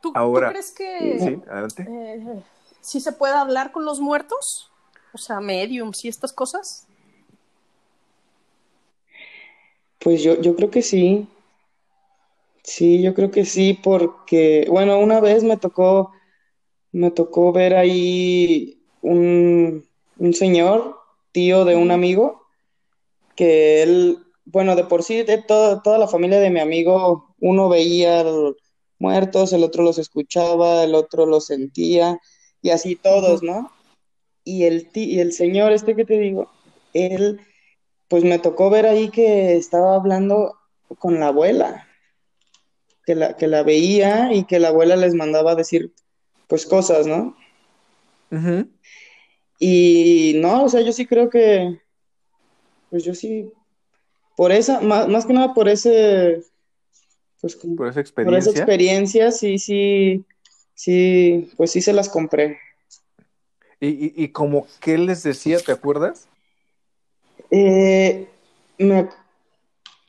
Speaker 2: ¿tú, Ahora,
Speaker 1: crees que
Speaker 2: sí, adelante.
Speaker 1: Eh, sí se puede hablar con los muertos? O sea, mediums y estas cosas.
Speaker 3: Pues yo, yo creo que sí. Sí, yo creo que sí, porque, bueno, una vez me tocó, me tocó ver ahí un, un señor tío de un amigo, que él, bueno, de por sí, de toda la familia de mi amigo, uno veía muertos, el otro los escuchaba, el otro los sentía, y así todos, ¿no? Y el, y el señor este que te digo, él, pues me tocó ver ahí que estaba hablando con la abuela, que la, que la veía y que la abuela les mandaba decir, pues, cosas, ¿no? Y no, o sea, yo sí creo que, pues yo sí, por esa, más, que nada por ese,
Speaker 2: pues por esa experiencia.
Speaker 3: Por esa experiencia, sí, sí, sí, pues sí se las compré.
Speaker 2: ¿Y, y, y como qué les decía, te acuerdas?
Speaker 3: Eh,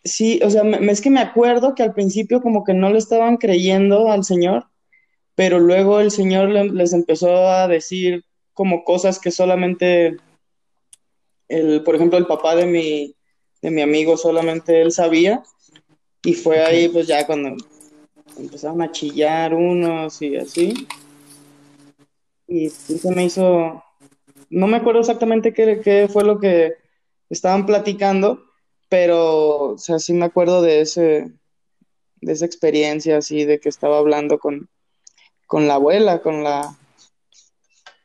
Speaker 3: sí, o sea, es que me acuerdo que al principio como que no le estaban creyendo al Señor, pero luego el Señor les empezó a decir como cosas que solamente el, por ejemplo, el papá de mi, de mi amigo solamente él sabía. Y fue ahí, pues ya cuando empezaron a chillar unos y así. Y se me hizo. No me acuerdo exactamente qué, qué, fue lo que estaban platicando, pero, o sea, sí me acuerdo de ese de esa experiencia así de que estaba hablando con, con la abuela, con la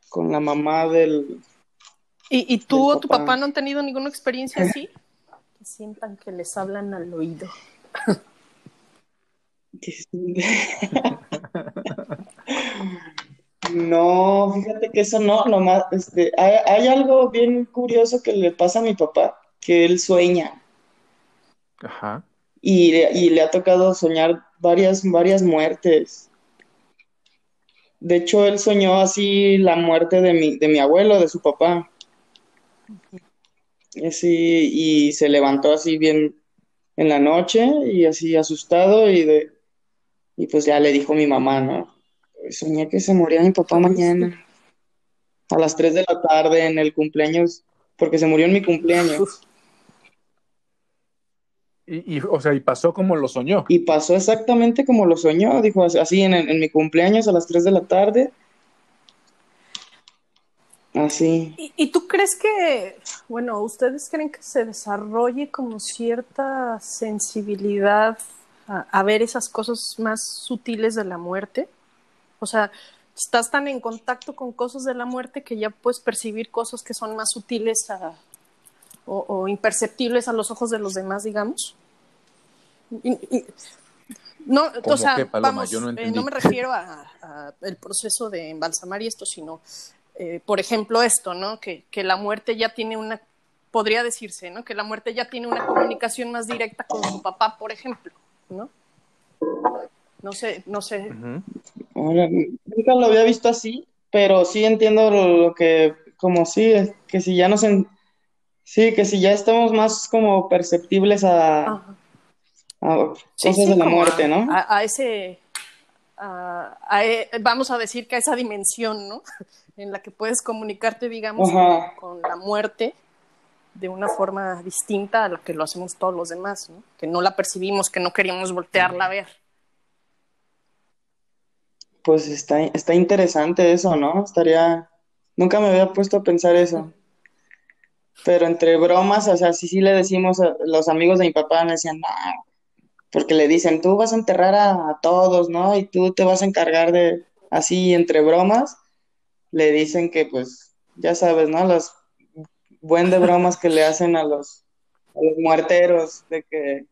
Speaker 3: con la mamá del...
Speaker 1: ¿Y, y tú o tu papá no han tenido ninguna experiencia así? Que sientan que les hablan al oído.
Speaker 3: no, fíjate que eso no, nomás, este, hay, hay, algo bien curioso que le pasa a mi papá, que él sueña.
Speaker 2: Ajá.
Speaker 3: Y, y le ha tocado soñar varias, varias muertes. De hecho, él soñó así la muerte de mi, de mi abuelo, de su papá. Así, y se levantó así bien en la noche y así asustado y de y pues ya le dijo mi mamá, ¿no? Soñé que se moría mi papá mañana a las 3 de la tarde en el cumpleaños, porque se murió en mi cumpleaños.
Speaker 2: Y, o sea, y pasó como lo soñó.
Speaker 3: Y pasó exactamente como lo soñó, dijo así en, en mi cumpleaños a las 3 de la tarde. Así.
Speaker 1: ¿Y, ¿Y, tú crees que, bueno, ustedes creen que se desarrolle como cierta sensibilidad a, a, ver esas cosas más sutiles de la muerte? O sea, estás tan en contacto con cosas de la muerte que ya puedes percibir cosas que son más sutiles a, o, o imperceptibles a los ojos de los demás, digamos no, o sea, vamos, no, eh, no, me refiero a, el proceso de embalsamar y esto, sino eh, por ejemplo, esto, ¿no? Que, que, la muerte ya tiene una, podría decirse, ¿no? Que la muerte ya tiene una comunicación más directa con su papá, por ejemplo, ¿no? No sé, no sé.
Speaker 3: nunca lo había visto así, pero sí entiendo lo, que, como sí, que si ya nos, en, sí, que si ya estamos más como perceptibles a, a cosas de la muerte, ¿no?
Speaker 1: A, ese, e, vamos a decir que a esa dimensión, ¿no? en la que puedes comunicarte, digamos, con, la muerte de una forma distinta a la que lo hacemos todos los demás, ¿no? Que no la percibimos, que no queríamos voltearla a ver.
Speaker 3: Pues está, está interesante eso, ¿no? Estaría. Nunca me había puesto a pensar eso. Pero entre bromas, o sea, sí, sí le decimos a los amigos de mi papá, me decían, no, porque le dicen, tú vas a enterrar a, todos, ¿no? Y tú te vas a encargar de, así, entre bromas, le dicen que, pues, ya sabes, ¿no? Las buen de bromas que le hacen a los, a los muerteros, de que,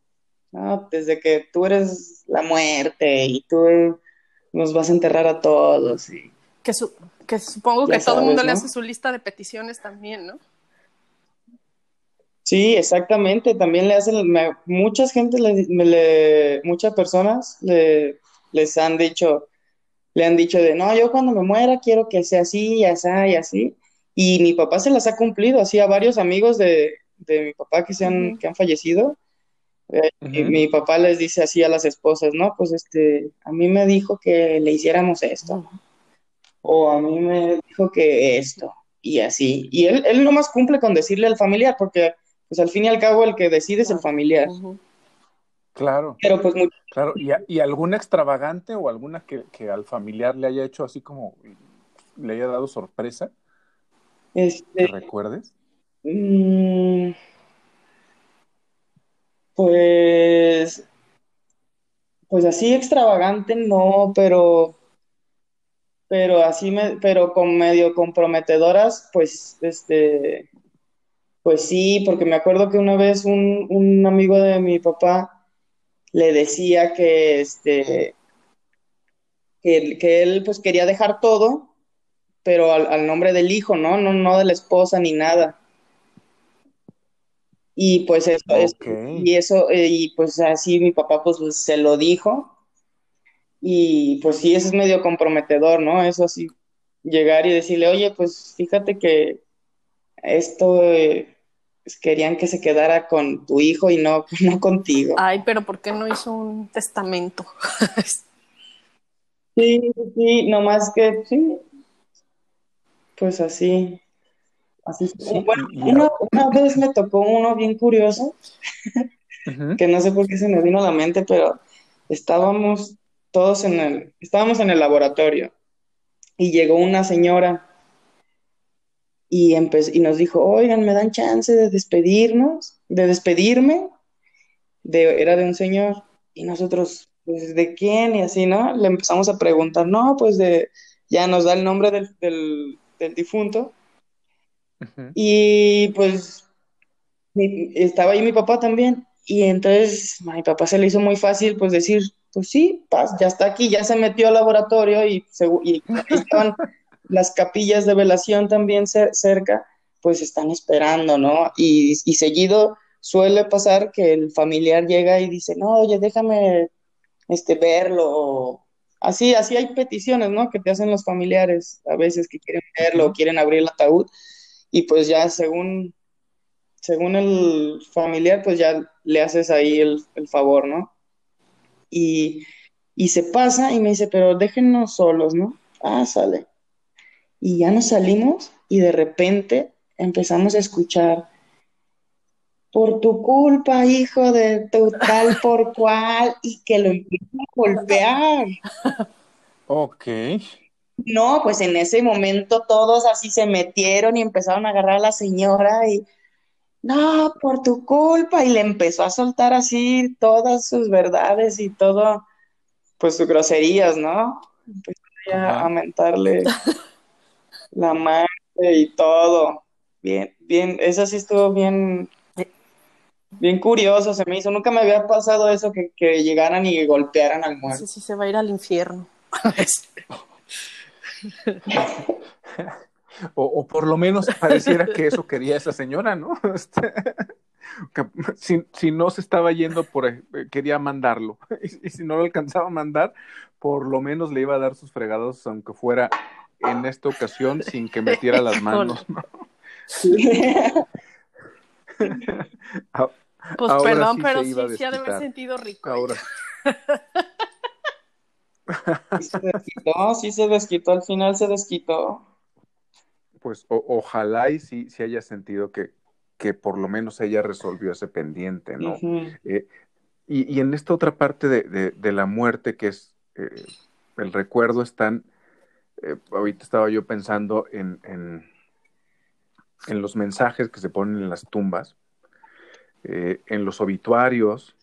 Speaker 3: no, desde que tú eres la muerte y tú nos vas a enterrar a todos. Y,
Speaker 1: que, que supongo que todo el mundo le hace su lista de peticiones también, ¿no?
Speaker 3: Sí, exactamente. También le hacen, muchas gente, le, muchas personas le, les han dicho, le han dicho de, no, yo cuando me muera quiero que sea así, y así, y así. Y mi papá se las ha cumplido, así a varios amigos de, de mi papá que, se han, que han fallecido, eh, y mi papá les dice así a las esposas, no, pues este, a mí me dijo que le hiciéramos esto, o a mí me dijo que esto, y así. Y él, él nomás cumple con decirle al familiar, porque pues al fin y al cabo el que decide es el familiar.
Speaker 2: Claro.
Speaker 3: Pero pues
Speaker 2: Claro, ¿Y, ¿y alguna extravagante o alguna que, que, al familiar le haya hecho así como, le haya dado sorpresa?
Speaker 3: Este,
Speaker 2: recuerdes?
Speaker 3: Mm, pues, pues así extravagante no, pero, pero así me, pero con medio comprometedoras, pues, este, pues sí, porque me acuerdo que una vez un, un amigo de mi papá le decía que, este, que, él pues quería dejar todo, pero al, al nombre del hijo, ¿no? ¿no? No de la esposa ni nada. Y pues eso, y eso, eh, y pues así mi papá pues se lo dijo. Y pues sí, eso es medio comprometedor, ¿no? Eso así, llegar y decirle, oye, pues fíjate que esto eh, pues, querían que se quedara con tu hijo y no, no contigo.
Speaker 1: Ay, pero ¿por qué no hizo un testamento?
Speaker 3: sí, sí, nomás que sí. Pues así. Bueno, una, vez me tocó uno bien curioso, que no sé por qué se me vino a la mente, pero estábamos todos en el, estábamos en el laboratorio y llegó una señora y, y nos dijo, oigan, ¿me dan chance de despedirnos? De despedirme. De, era de un señor. Y nosotros, pues, ¿de quién? Y así, ¿no? Le empezamos a preguntar, no, pues de, ya nos da el nombre del, del, del difunto. Y pues estaba ahí mi papá también. Y entonces a mi papá se le hizo muy fácil pues decir, pues sí, ya está aquí, ya se metió al laboratorio y, y estaban las capillas de velación también cerca, pues están esperando, ¿no? Y, y seguido suele pasar que el familiar llega y dice, no, oye, déjame este, verlo. Así, así hay peticiones, ¿no? Que te hacen los familiares a veces que quieren verlo, quieren abrir el ataúd y pues ya según, según el familiar, pues ya le haces ahí el, favor, ¿no? Y, y, se pasa y me dice, pero déjenos solos, ¿no? Ah, sale. Y ya nos salimos y de repente empezamos a escuchar, por tu culpa, hijo de tu tal por cual, y que lo empiezan a golpear.
Speaker 2: Ok.
Speaker 3: No, pues en ese momento todos así se metieron y empezaron a agarrar a la señora y, no, por tu culpa, y le empezó a soltar así todas sus verdades y todo, pues sus groserías, ¿no? Empezó a mentarle la madre y todo. Bien, bien, eso sí estuvo bien, bien curioso, se me hizo. Nunca me había pasado eso que, que llegaran y golpearan al muerto.
Speaker 1: Sí, sí, se va a ir al infierno.
Speaker 2: O, por lo menos pareciera que eso quería esa señora, ¿no? Este, si, si, no se estaba yendo, por, eh, quería mandarlo. Y, si no lo alcanzaba a mandar, por lo menos le iba a dar sus fregados, aunque fuera en esta ocasión sin que metiera las manos. ¿no?
Speaker 1: pues perdón, pero sí, sí ha de haber sentido rico. Ahora.
Speaker 3: Sí se desquitó, sí se desquitó, al final se desquitó.
Speaker 2: Pues ojalá y sí, sí haya sentido que, que por lo menos ella resolvió ese pendiente, ¿no? Eh, y, y, en esta otra parte de, de, la muerte, que es eh, el recuerdo, están, eh, ahorita estaba yo pensando en, en, en, los mensajes que se ponen en las tumbas, en los obituarios,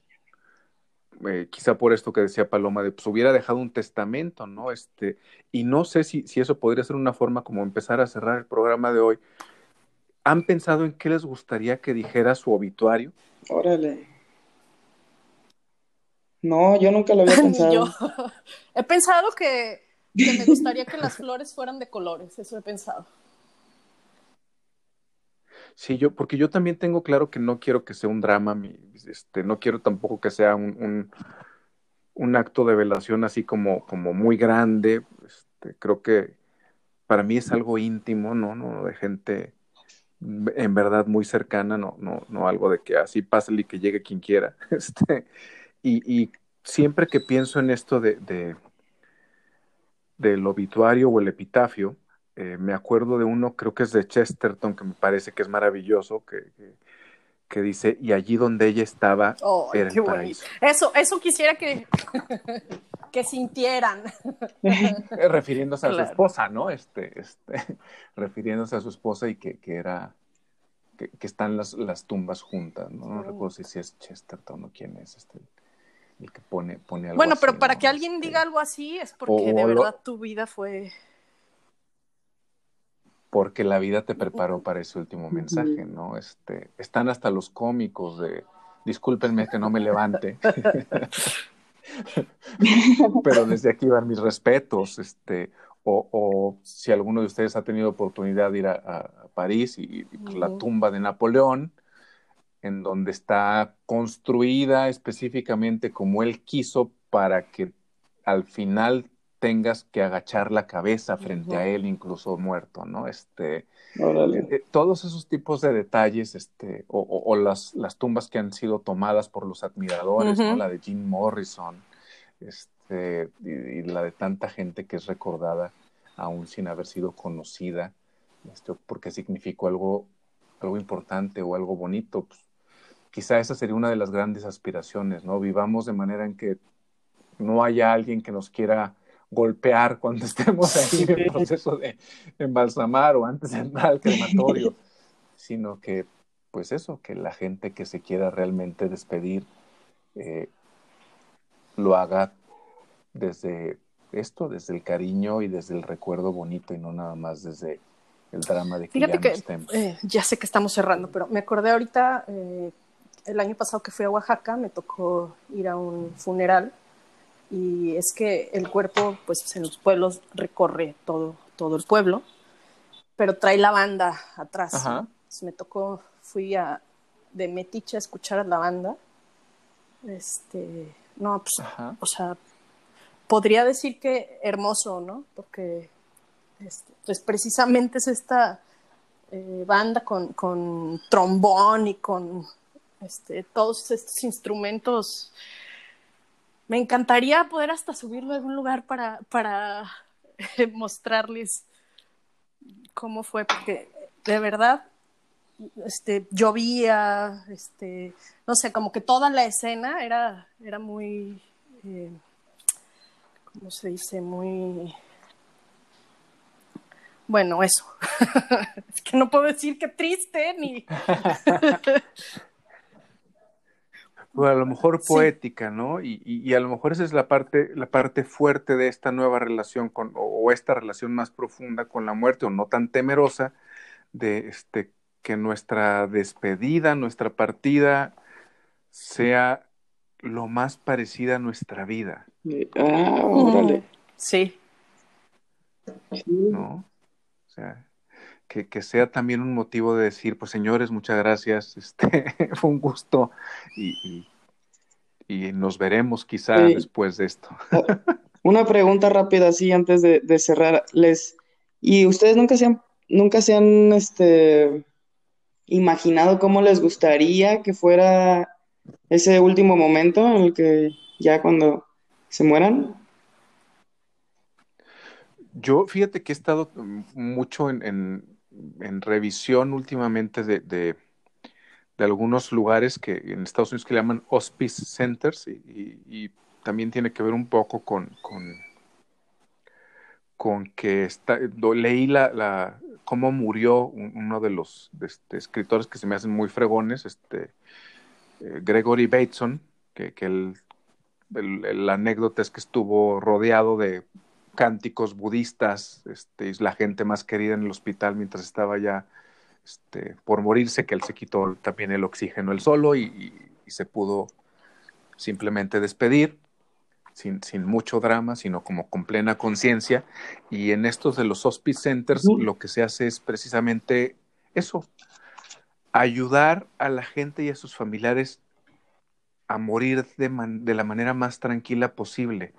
Speaker 2: eh, quizá por esto que decía Paloma, de pues hubiera dejado un testamento, ¿no? Este, y no sé si, si eso podría ser una forma como empezar a cerrar el programa de hoy. ¿Han pensado en qué les gustaría que dijera su obituario?
Speaker 3: Órale. No, yo nunca lo había pensado. yo
Speaker 1: he pensado que, que me gustaría que las flores fueran de colores, eso he pensado.
Speaker 2: Sí, yo, porque yo también tengo claro que no quiero que sea un drama, este, no quiero tampoco que sea un, un, acto de velación así como, como muy grande. Este, creo que para mí es algo íntimo, ¿no? no de gente en verdad muy cercana, no, no, no algo de que así pase y que llegue quien quiera. Este, y, siempre que pienso en esto de del obituario o el epitafio, eh, me acuerdo de uno, creo que es de Chesterton, que me parece que es maravilloso, que, que, dice, y allí donde ella estaba era el paraíso.
Speaker 1: Eso, eso quisiera que, que sintieran.
Speaker 2: Eh, refiriéndose a su esposa, ¿no? Este, este, refiriéndose a su esposa y que, que era, que, están las, las tumbas juntas, ¿no? No recuerdo si, es Chesterton o quién es este el que pone, pone algo
Speaker 1: Bueno, pero para que alguien diga algo así es porque de verdad tu vida fue
Speaker 2: porque la vida te preparó para ese último mensaje, ¿no? Este, están hasta los cómicos de, discúlpenme que no me levante, pero desde aquí van mis respetos, este, o, si alguno de ustedes ha tenido oportunidad de ir a, París y, pues, la tumba de Napoleón, en donde está construida específicamente como él quiso para que al final tengas que agachar la cabeza frente a él, incluso muerto, ¿no? Este, eh, todos esos tipos de detalles, este, o, las, las, tumbas que han sido tomadas por los admiradores, ¿no? La de Jim Morrison, este, y, la de tanta gente que es recordada aún sin haber sido conocida, este, porque significó algo, algo importante o algo bonito. Pues, quizá esa sería una de las grandes aspiraciones, ¿no? Vivamos de manera en que no haya alguien que nos quiera golpear cuando estemos ahí en el proceso de embalsamar o antes de entrar al crematorio, sino que, pues eso, que la gente que se quiera realmente despedir eh, lo haga desde esto, desde el cariño y desde el recuerdo bonito y no nada más desde el drama de que
Speaker 1: Fíjate ya que, eh, ya sé que estamos cerrando, pero me acordé ahorita, eh, el año pasado que fui a Oaxaca, me tocó ir a un funeral y es que el cuerpo, pues en los pueblos recorre todo, todo el pueblo, pero trae la banda atrás. me tocó, fui a, de Metiche a escuchar a la banda. Este, no, pues, o sea, podría decir que hermoso, ¿no? Porque, este, pues precisamente es esta eh, banda con, con trombón y con este, todos estos instrumentos me encantaría poder hasta subirlo a algún lugar para, para mostrarles cómo fue, porque de verdad este, llovía, este, no sé, como que toda la escena era, era muy, eh, ¿cómo se dice? Muy... Bueno, eso. es que no puedo decir que triste ni...
Speaker 2: Pues a lo mejor poética, ¿no? Y, y, a lo mejor esa es la parte, la parte fuerte de esta nueva relación con, o, esta relación más profunda con la muerte, o no tan temerosa, de este, que nuestra despedida, nuestra partida, sea lo más parecida a nuestra vida.
Speaker 3: Ah, órale.
Speaker 1: Sí.
Speaker 2: ¿No? O sea, que, sea también un motivo de decir, pues señores, muchas gracias, este, fue un gusto y, y, nos veremos quizá después de esto.
Speaker 3: Una pregunta rápida así antes de, de cerrar. Les, ¿Y ustedes nunca se han, nunca se han este, imaginado cómo les gustaría que fuera ese último momento en el que ya cuando se mueran?
Speaker 2: Yo fíjate que he estado mucho en, en, revisión últimamente de, de, algunos lugares que en Estados Unidos que le llaman hospice centers y, también tiene que ver un poco con, con, con que está, leí la, la, cómo murió uno de los este, escritores que se me hacen muy fregones, este, eh, Gregory Bateson, que, que el, la anécdota es que estuvo rodeado de cánticos budistas, este, es la gente más querida en el hospital mientras estaba ya este, por morirse, que él se quitó también el oxígeno él solo y, se pudo simplemente despedir. Sin, sin, mucho drama, sino como con plena conciencia. Y en estos de los hospice centers lo que se hace es precisamente eso, ayudar a la gente y a sus familiares a morir de, de la manera más tranquila posible.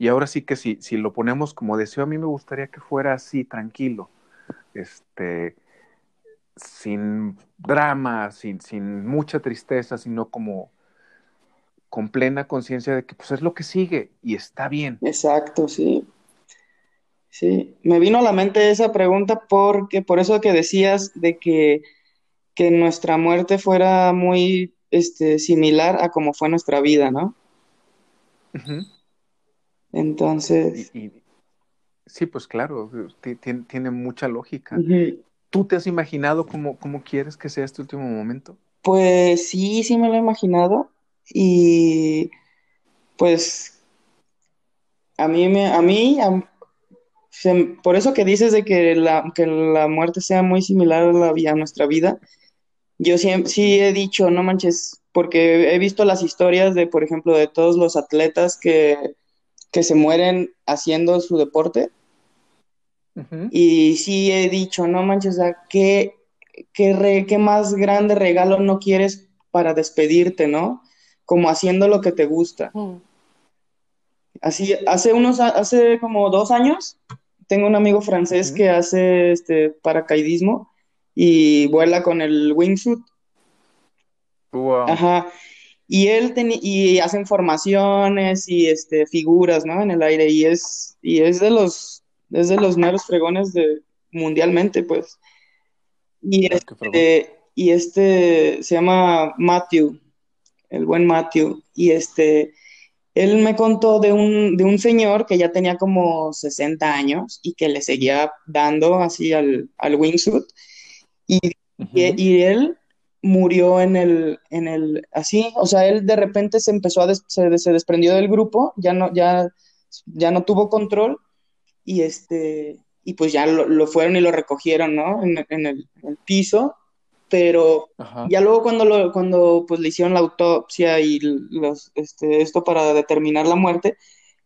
Speaker 2: Y ahora sí que si, si lo ponemos como deseo, a mí me gustaría que fuera así, tranquilo, este, sin drama, sin, sin mucha tristeza, sino como con plena conciencia de que pues es lo que sigue y está bien.
Speaker 3: Exacto, sí. Sí, me vino a la mente esa pregunta porque por eso que decías de que, que nuestra muerte fuera muy este, similar a como fue nuestra vida, ¿no? Entonces...
Speaker 2: sí, pues claro, tiene, mucha lógica. ¿Tú te has imaginado cómo, cómo quieres que sea este último momento?
Speaker 3: Pues sí, sí me lo he imaginado. Y pues a mí, me, a mí, por eso que dices de que la, que la muerte sea muy similar a, la, a nuestra vida, yo sí, sí he dicho, no manches, porque he visto las historias de, por ejemplo, de todos los atletas que que se mueren haciendo su deporte. Y sí he dicho, no manches, ¿qué, qué, qué más grande regalo no quieres para despedirte, ¿no? Como haciendo lo que te gusta. Así, hace unos, hace como dos años, tengo un amigo francés que hace este paracaidismo y vuela con el wingsuit. Ajá y él y hacen formaciones y este figuras no en el aire y es y es de los es de los meros fregones de mundialmente pues. Y este, y este se llama Matthew el buen Matthew y este él me contó de un, de un señor que ya tenía como 60 años y que le seguía dando así al, al wingsuit y, y, él murió en el, en el, así, o sea, él de repente se empezó a, se, se, desprendió del grupo, ya no, ya, ya no tuvo control y este, y pues ya lo, fueron y lo recogieron, ¿no? En, en, el, piso, pero ya luego cuando, lo, cuando pues le hicieron la autopsia y los, este, esto para determinar la muerte,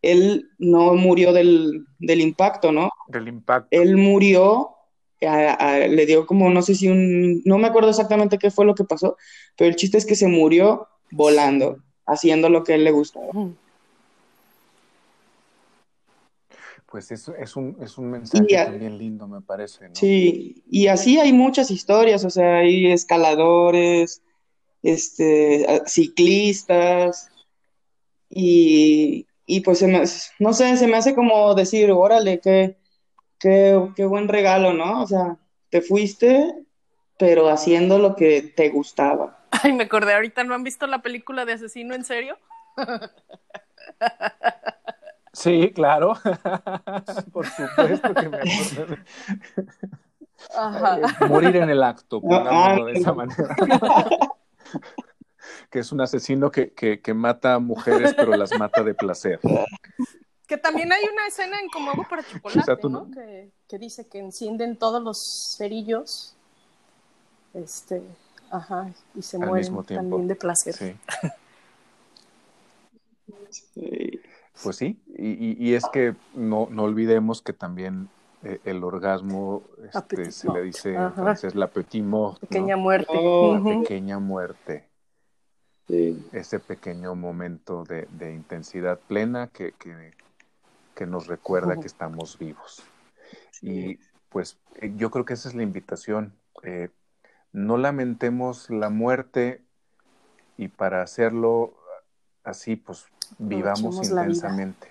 Speaker 3: él no murió del, del impacto, ¿no?
Speaker 2: Del impacto.
Speaker 3: Él murió le dio como, no sé si un, no me acuerdo exactamente qué fue lo que pasó, pero el chiste es que se murió volando, haciendo lo que a él le gustaba.
Speaker 2: Pues eso es un, es un mensaje también lindo, me parece.
Speaker 3: Sí, y así hay muchas historias, o sea, hay escaladores, este, ciclistas, y, y pues se me, no sé, se me hace como decir, órale, que qué, buen regalo, ¿no? O sea, te fuiste, pero haciendo lo que te gustaba.
Speaker 1: Ay, me acordé, ahorita no han visto la película de Asesino en serio.
Speaker 2: Sí, claro. Por supuesto que me acordé. Ajá. Eh, morir en el acto, pongámoslo de esa manera. que es un asesino que, que, que, mata a mujeres, pero las mata de placer.
Speaker 1: Que también hay una escena en Como Hago para Chocolate, ¿no? Que, que, dice que encienden todos los cerillos. Este, ajá, y se mueren también de placer. Sí.
Speaker 2: Pues sí, y, y, es que no, no olvidemos que también eh, el orgasmo, este, se le dice en
Speaker 1: Ajá.
Speaker 2: francés la petit mort, ¿no?
Speaker 1: Pequeña muerte.
Speaker 3: Oh,
Speaker 1: Ujú.
Speaker 2: pequeña muerte,
Speaker 3: Sí.
Speaker 2: ese pequeño momento de, de intensidad plena que, que, que nos recuerda que estamos vivos. Y pues eh, yo creo que esa es la invitación. Eh, no lamentemos la muerte y para hacerlo así, pues vivamos intensamente.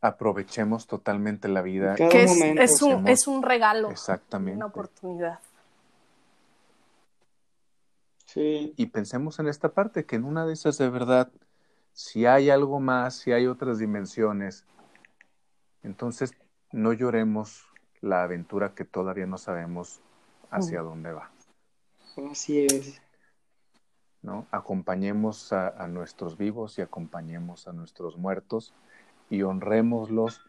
Speaker 2: Aprovechemos totalmente la vida.
Speaker 1: Que es, es un, es un regalo,
Speaker 2: Exactamente.
Speaker 1: una oportunidad.
Speaker 3: Sí.
Speaker 2: Y pensemos en esta parte, que en una de esas de verdad, si hay algo más, si hay otras dimensiones, entonces no lloremos la aventura que todavía no sabemos hacia dónde va.
Speaker 3: Así es.
Speaker 2: ¿no? Acompañemos a, a nuestros vivos y acompañemos a nuestros muertos y honrémoslos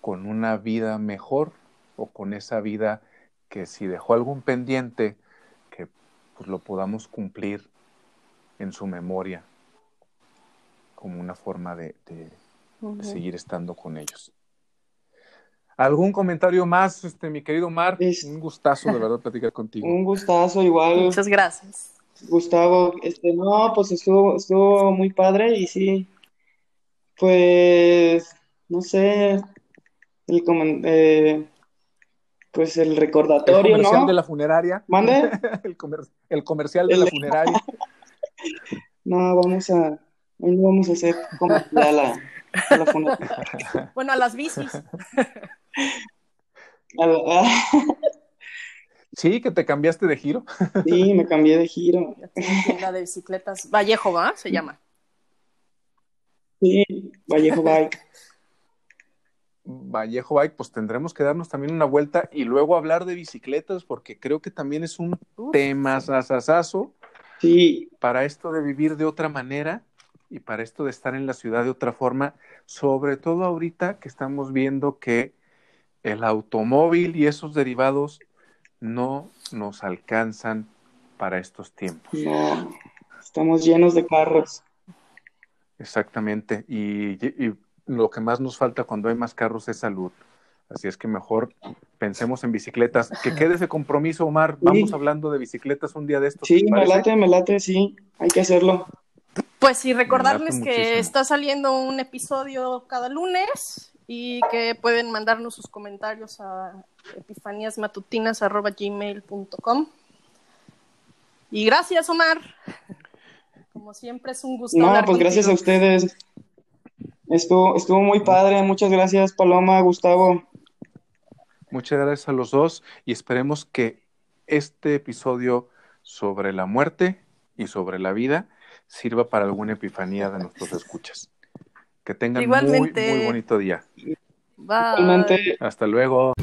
Speaker 2: con una vida mejor o con esa vida que si dejó algún pendiente, que pues lo podamos cumplir en su memoria como una forma de, de- de
Speaker 1: Ujú.
Speaker 2: seguir estando con ellos. ¿Algún comentario más, este, mi querido Mar?
Speaker 3: Es-
Speaker 2: Un gustazo de verdad platicar contigo.
Speaker 3: Un gustazo igual.
Speaker 1: Muchas gracias.
Speaker 3: Gustavo, este, no, pues estuvo, estuvo muy padre y sí, pues, no sé, el comen- eh, pues el
Speaker 2: El
Speaker 3: recordatorio,
Speaker 2: comercial
Speaker 3: ¿no?
Speaker 2: de la funeraria.
Speaker 3: ¿Mande?
Speaker 2: el, comer- el comercial de
Speaker 3: El-
Speaker 2: la funeraria.
Speaker 3: No, vamos a, hoy no vamos a hacer a, a la.
Speaker 1: Bueno, a las bicis.
Speaker 3: A la- a-
Speaker 2: Sí, que te cambiaste de giro.
Speaker 3: sí, me cambié de giro.
Speaker 1: Tienda de bicicletas. Vallejo, ¿va? Se llama.
Speaker 3: Sí, Vallejo Bike.
Speaker 2: Vallejo Bike, pues tendremos que darnos también una vuelta y luego hablar de bicicletas, porque creo que también es un tema sasasazo
Speaker 3: Sí,
Speaker 2: para esto de vivir de otra manera y para esto de estar en la ciudad de otra forma, sobre todo ahorita que estamos viendo que el automóvil y esos derivados no nos alcanzan para estos tiempos.
Speaker 3: no, estamos llenos de carros.
Speaker 2: Exactamente. Y, y lo que más nos falta cuando hay más carros es salud. Así es que mejor pensemos en bicicletas. Que quede ese compromiso, Omar. Vamos
Speaker 3: Sí.
Speaker 2: hablando de bicicletas un día de estos.
Speaker 3: Sí,
Speaker 2: ¿te
Speaker 3: me late, me late, sí, hay que hacerlo.
Speaker 1: Pues sí, recordarles que
Speaker 2: muchísimo.
Speaker 1: está saliendo un episodio cada lunes y que pueden mandarnos sus comentarios a epifaníasmatutinas.gmail.com Y gracias, Omar. Como siempre, es un gusto
Speaker 3: No,
Speaker 1: hablar
Speaker 3: pues gracias a ustedes. Estuvo, estuvo muy padre. Muchas gracias, Paloma, Gustavo.
Speaker 2: Muchas gracias a los dos y esperemos que este episodio sobre la muerte y sobre la vida sirva para alguna epifanía de nuestros escuchas. Que tengan muy,
Speaker 1: Igualmente.
Speaker 2: muy bonito día.
Speaker 1: Bye.
Speaker 3: Igualmente.
Speaker 2: Hasta luego.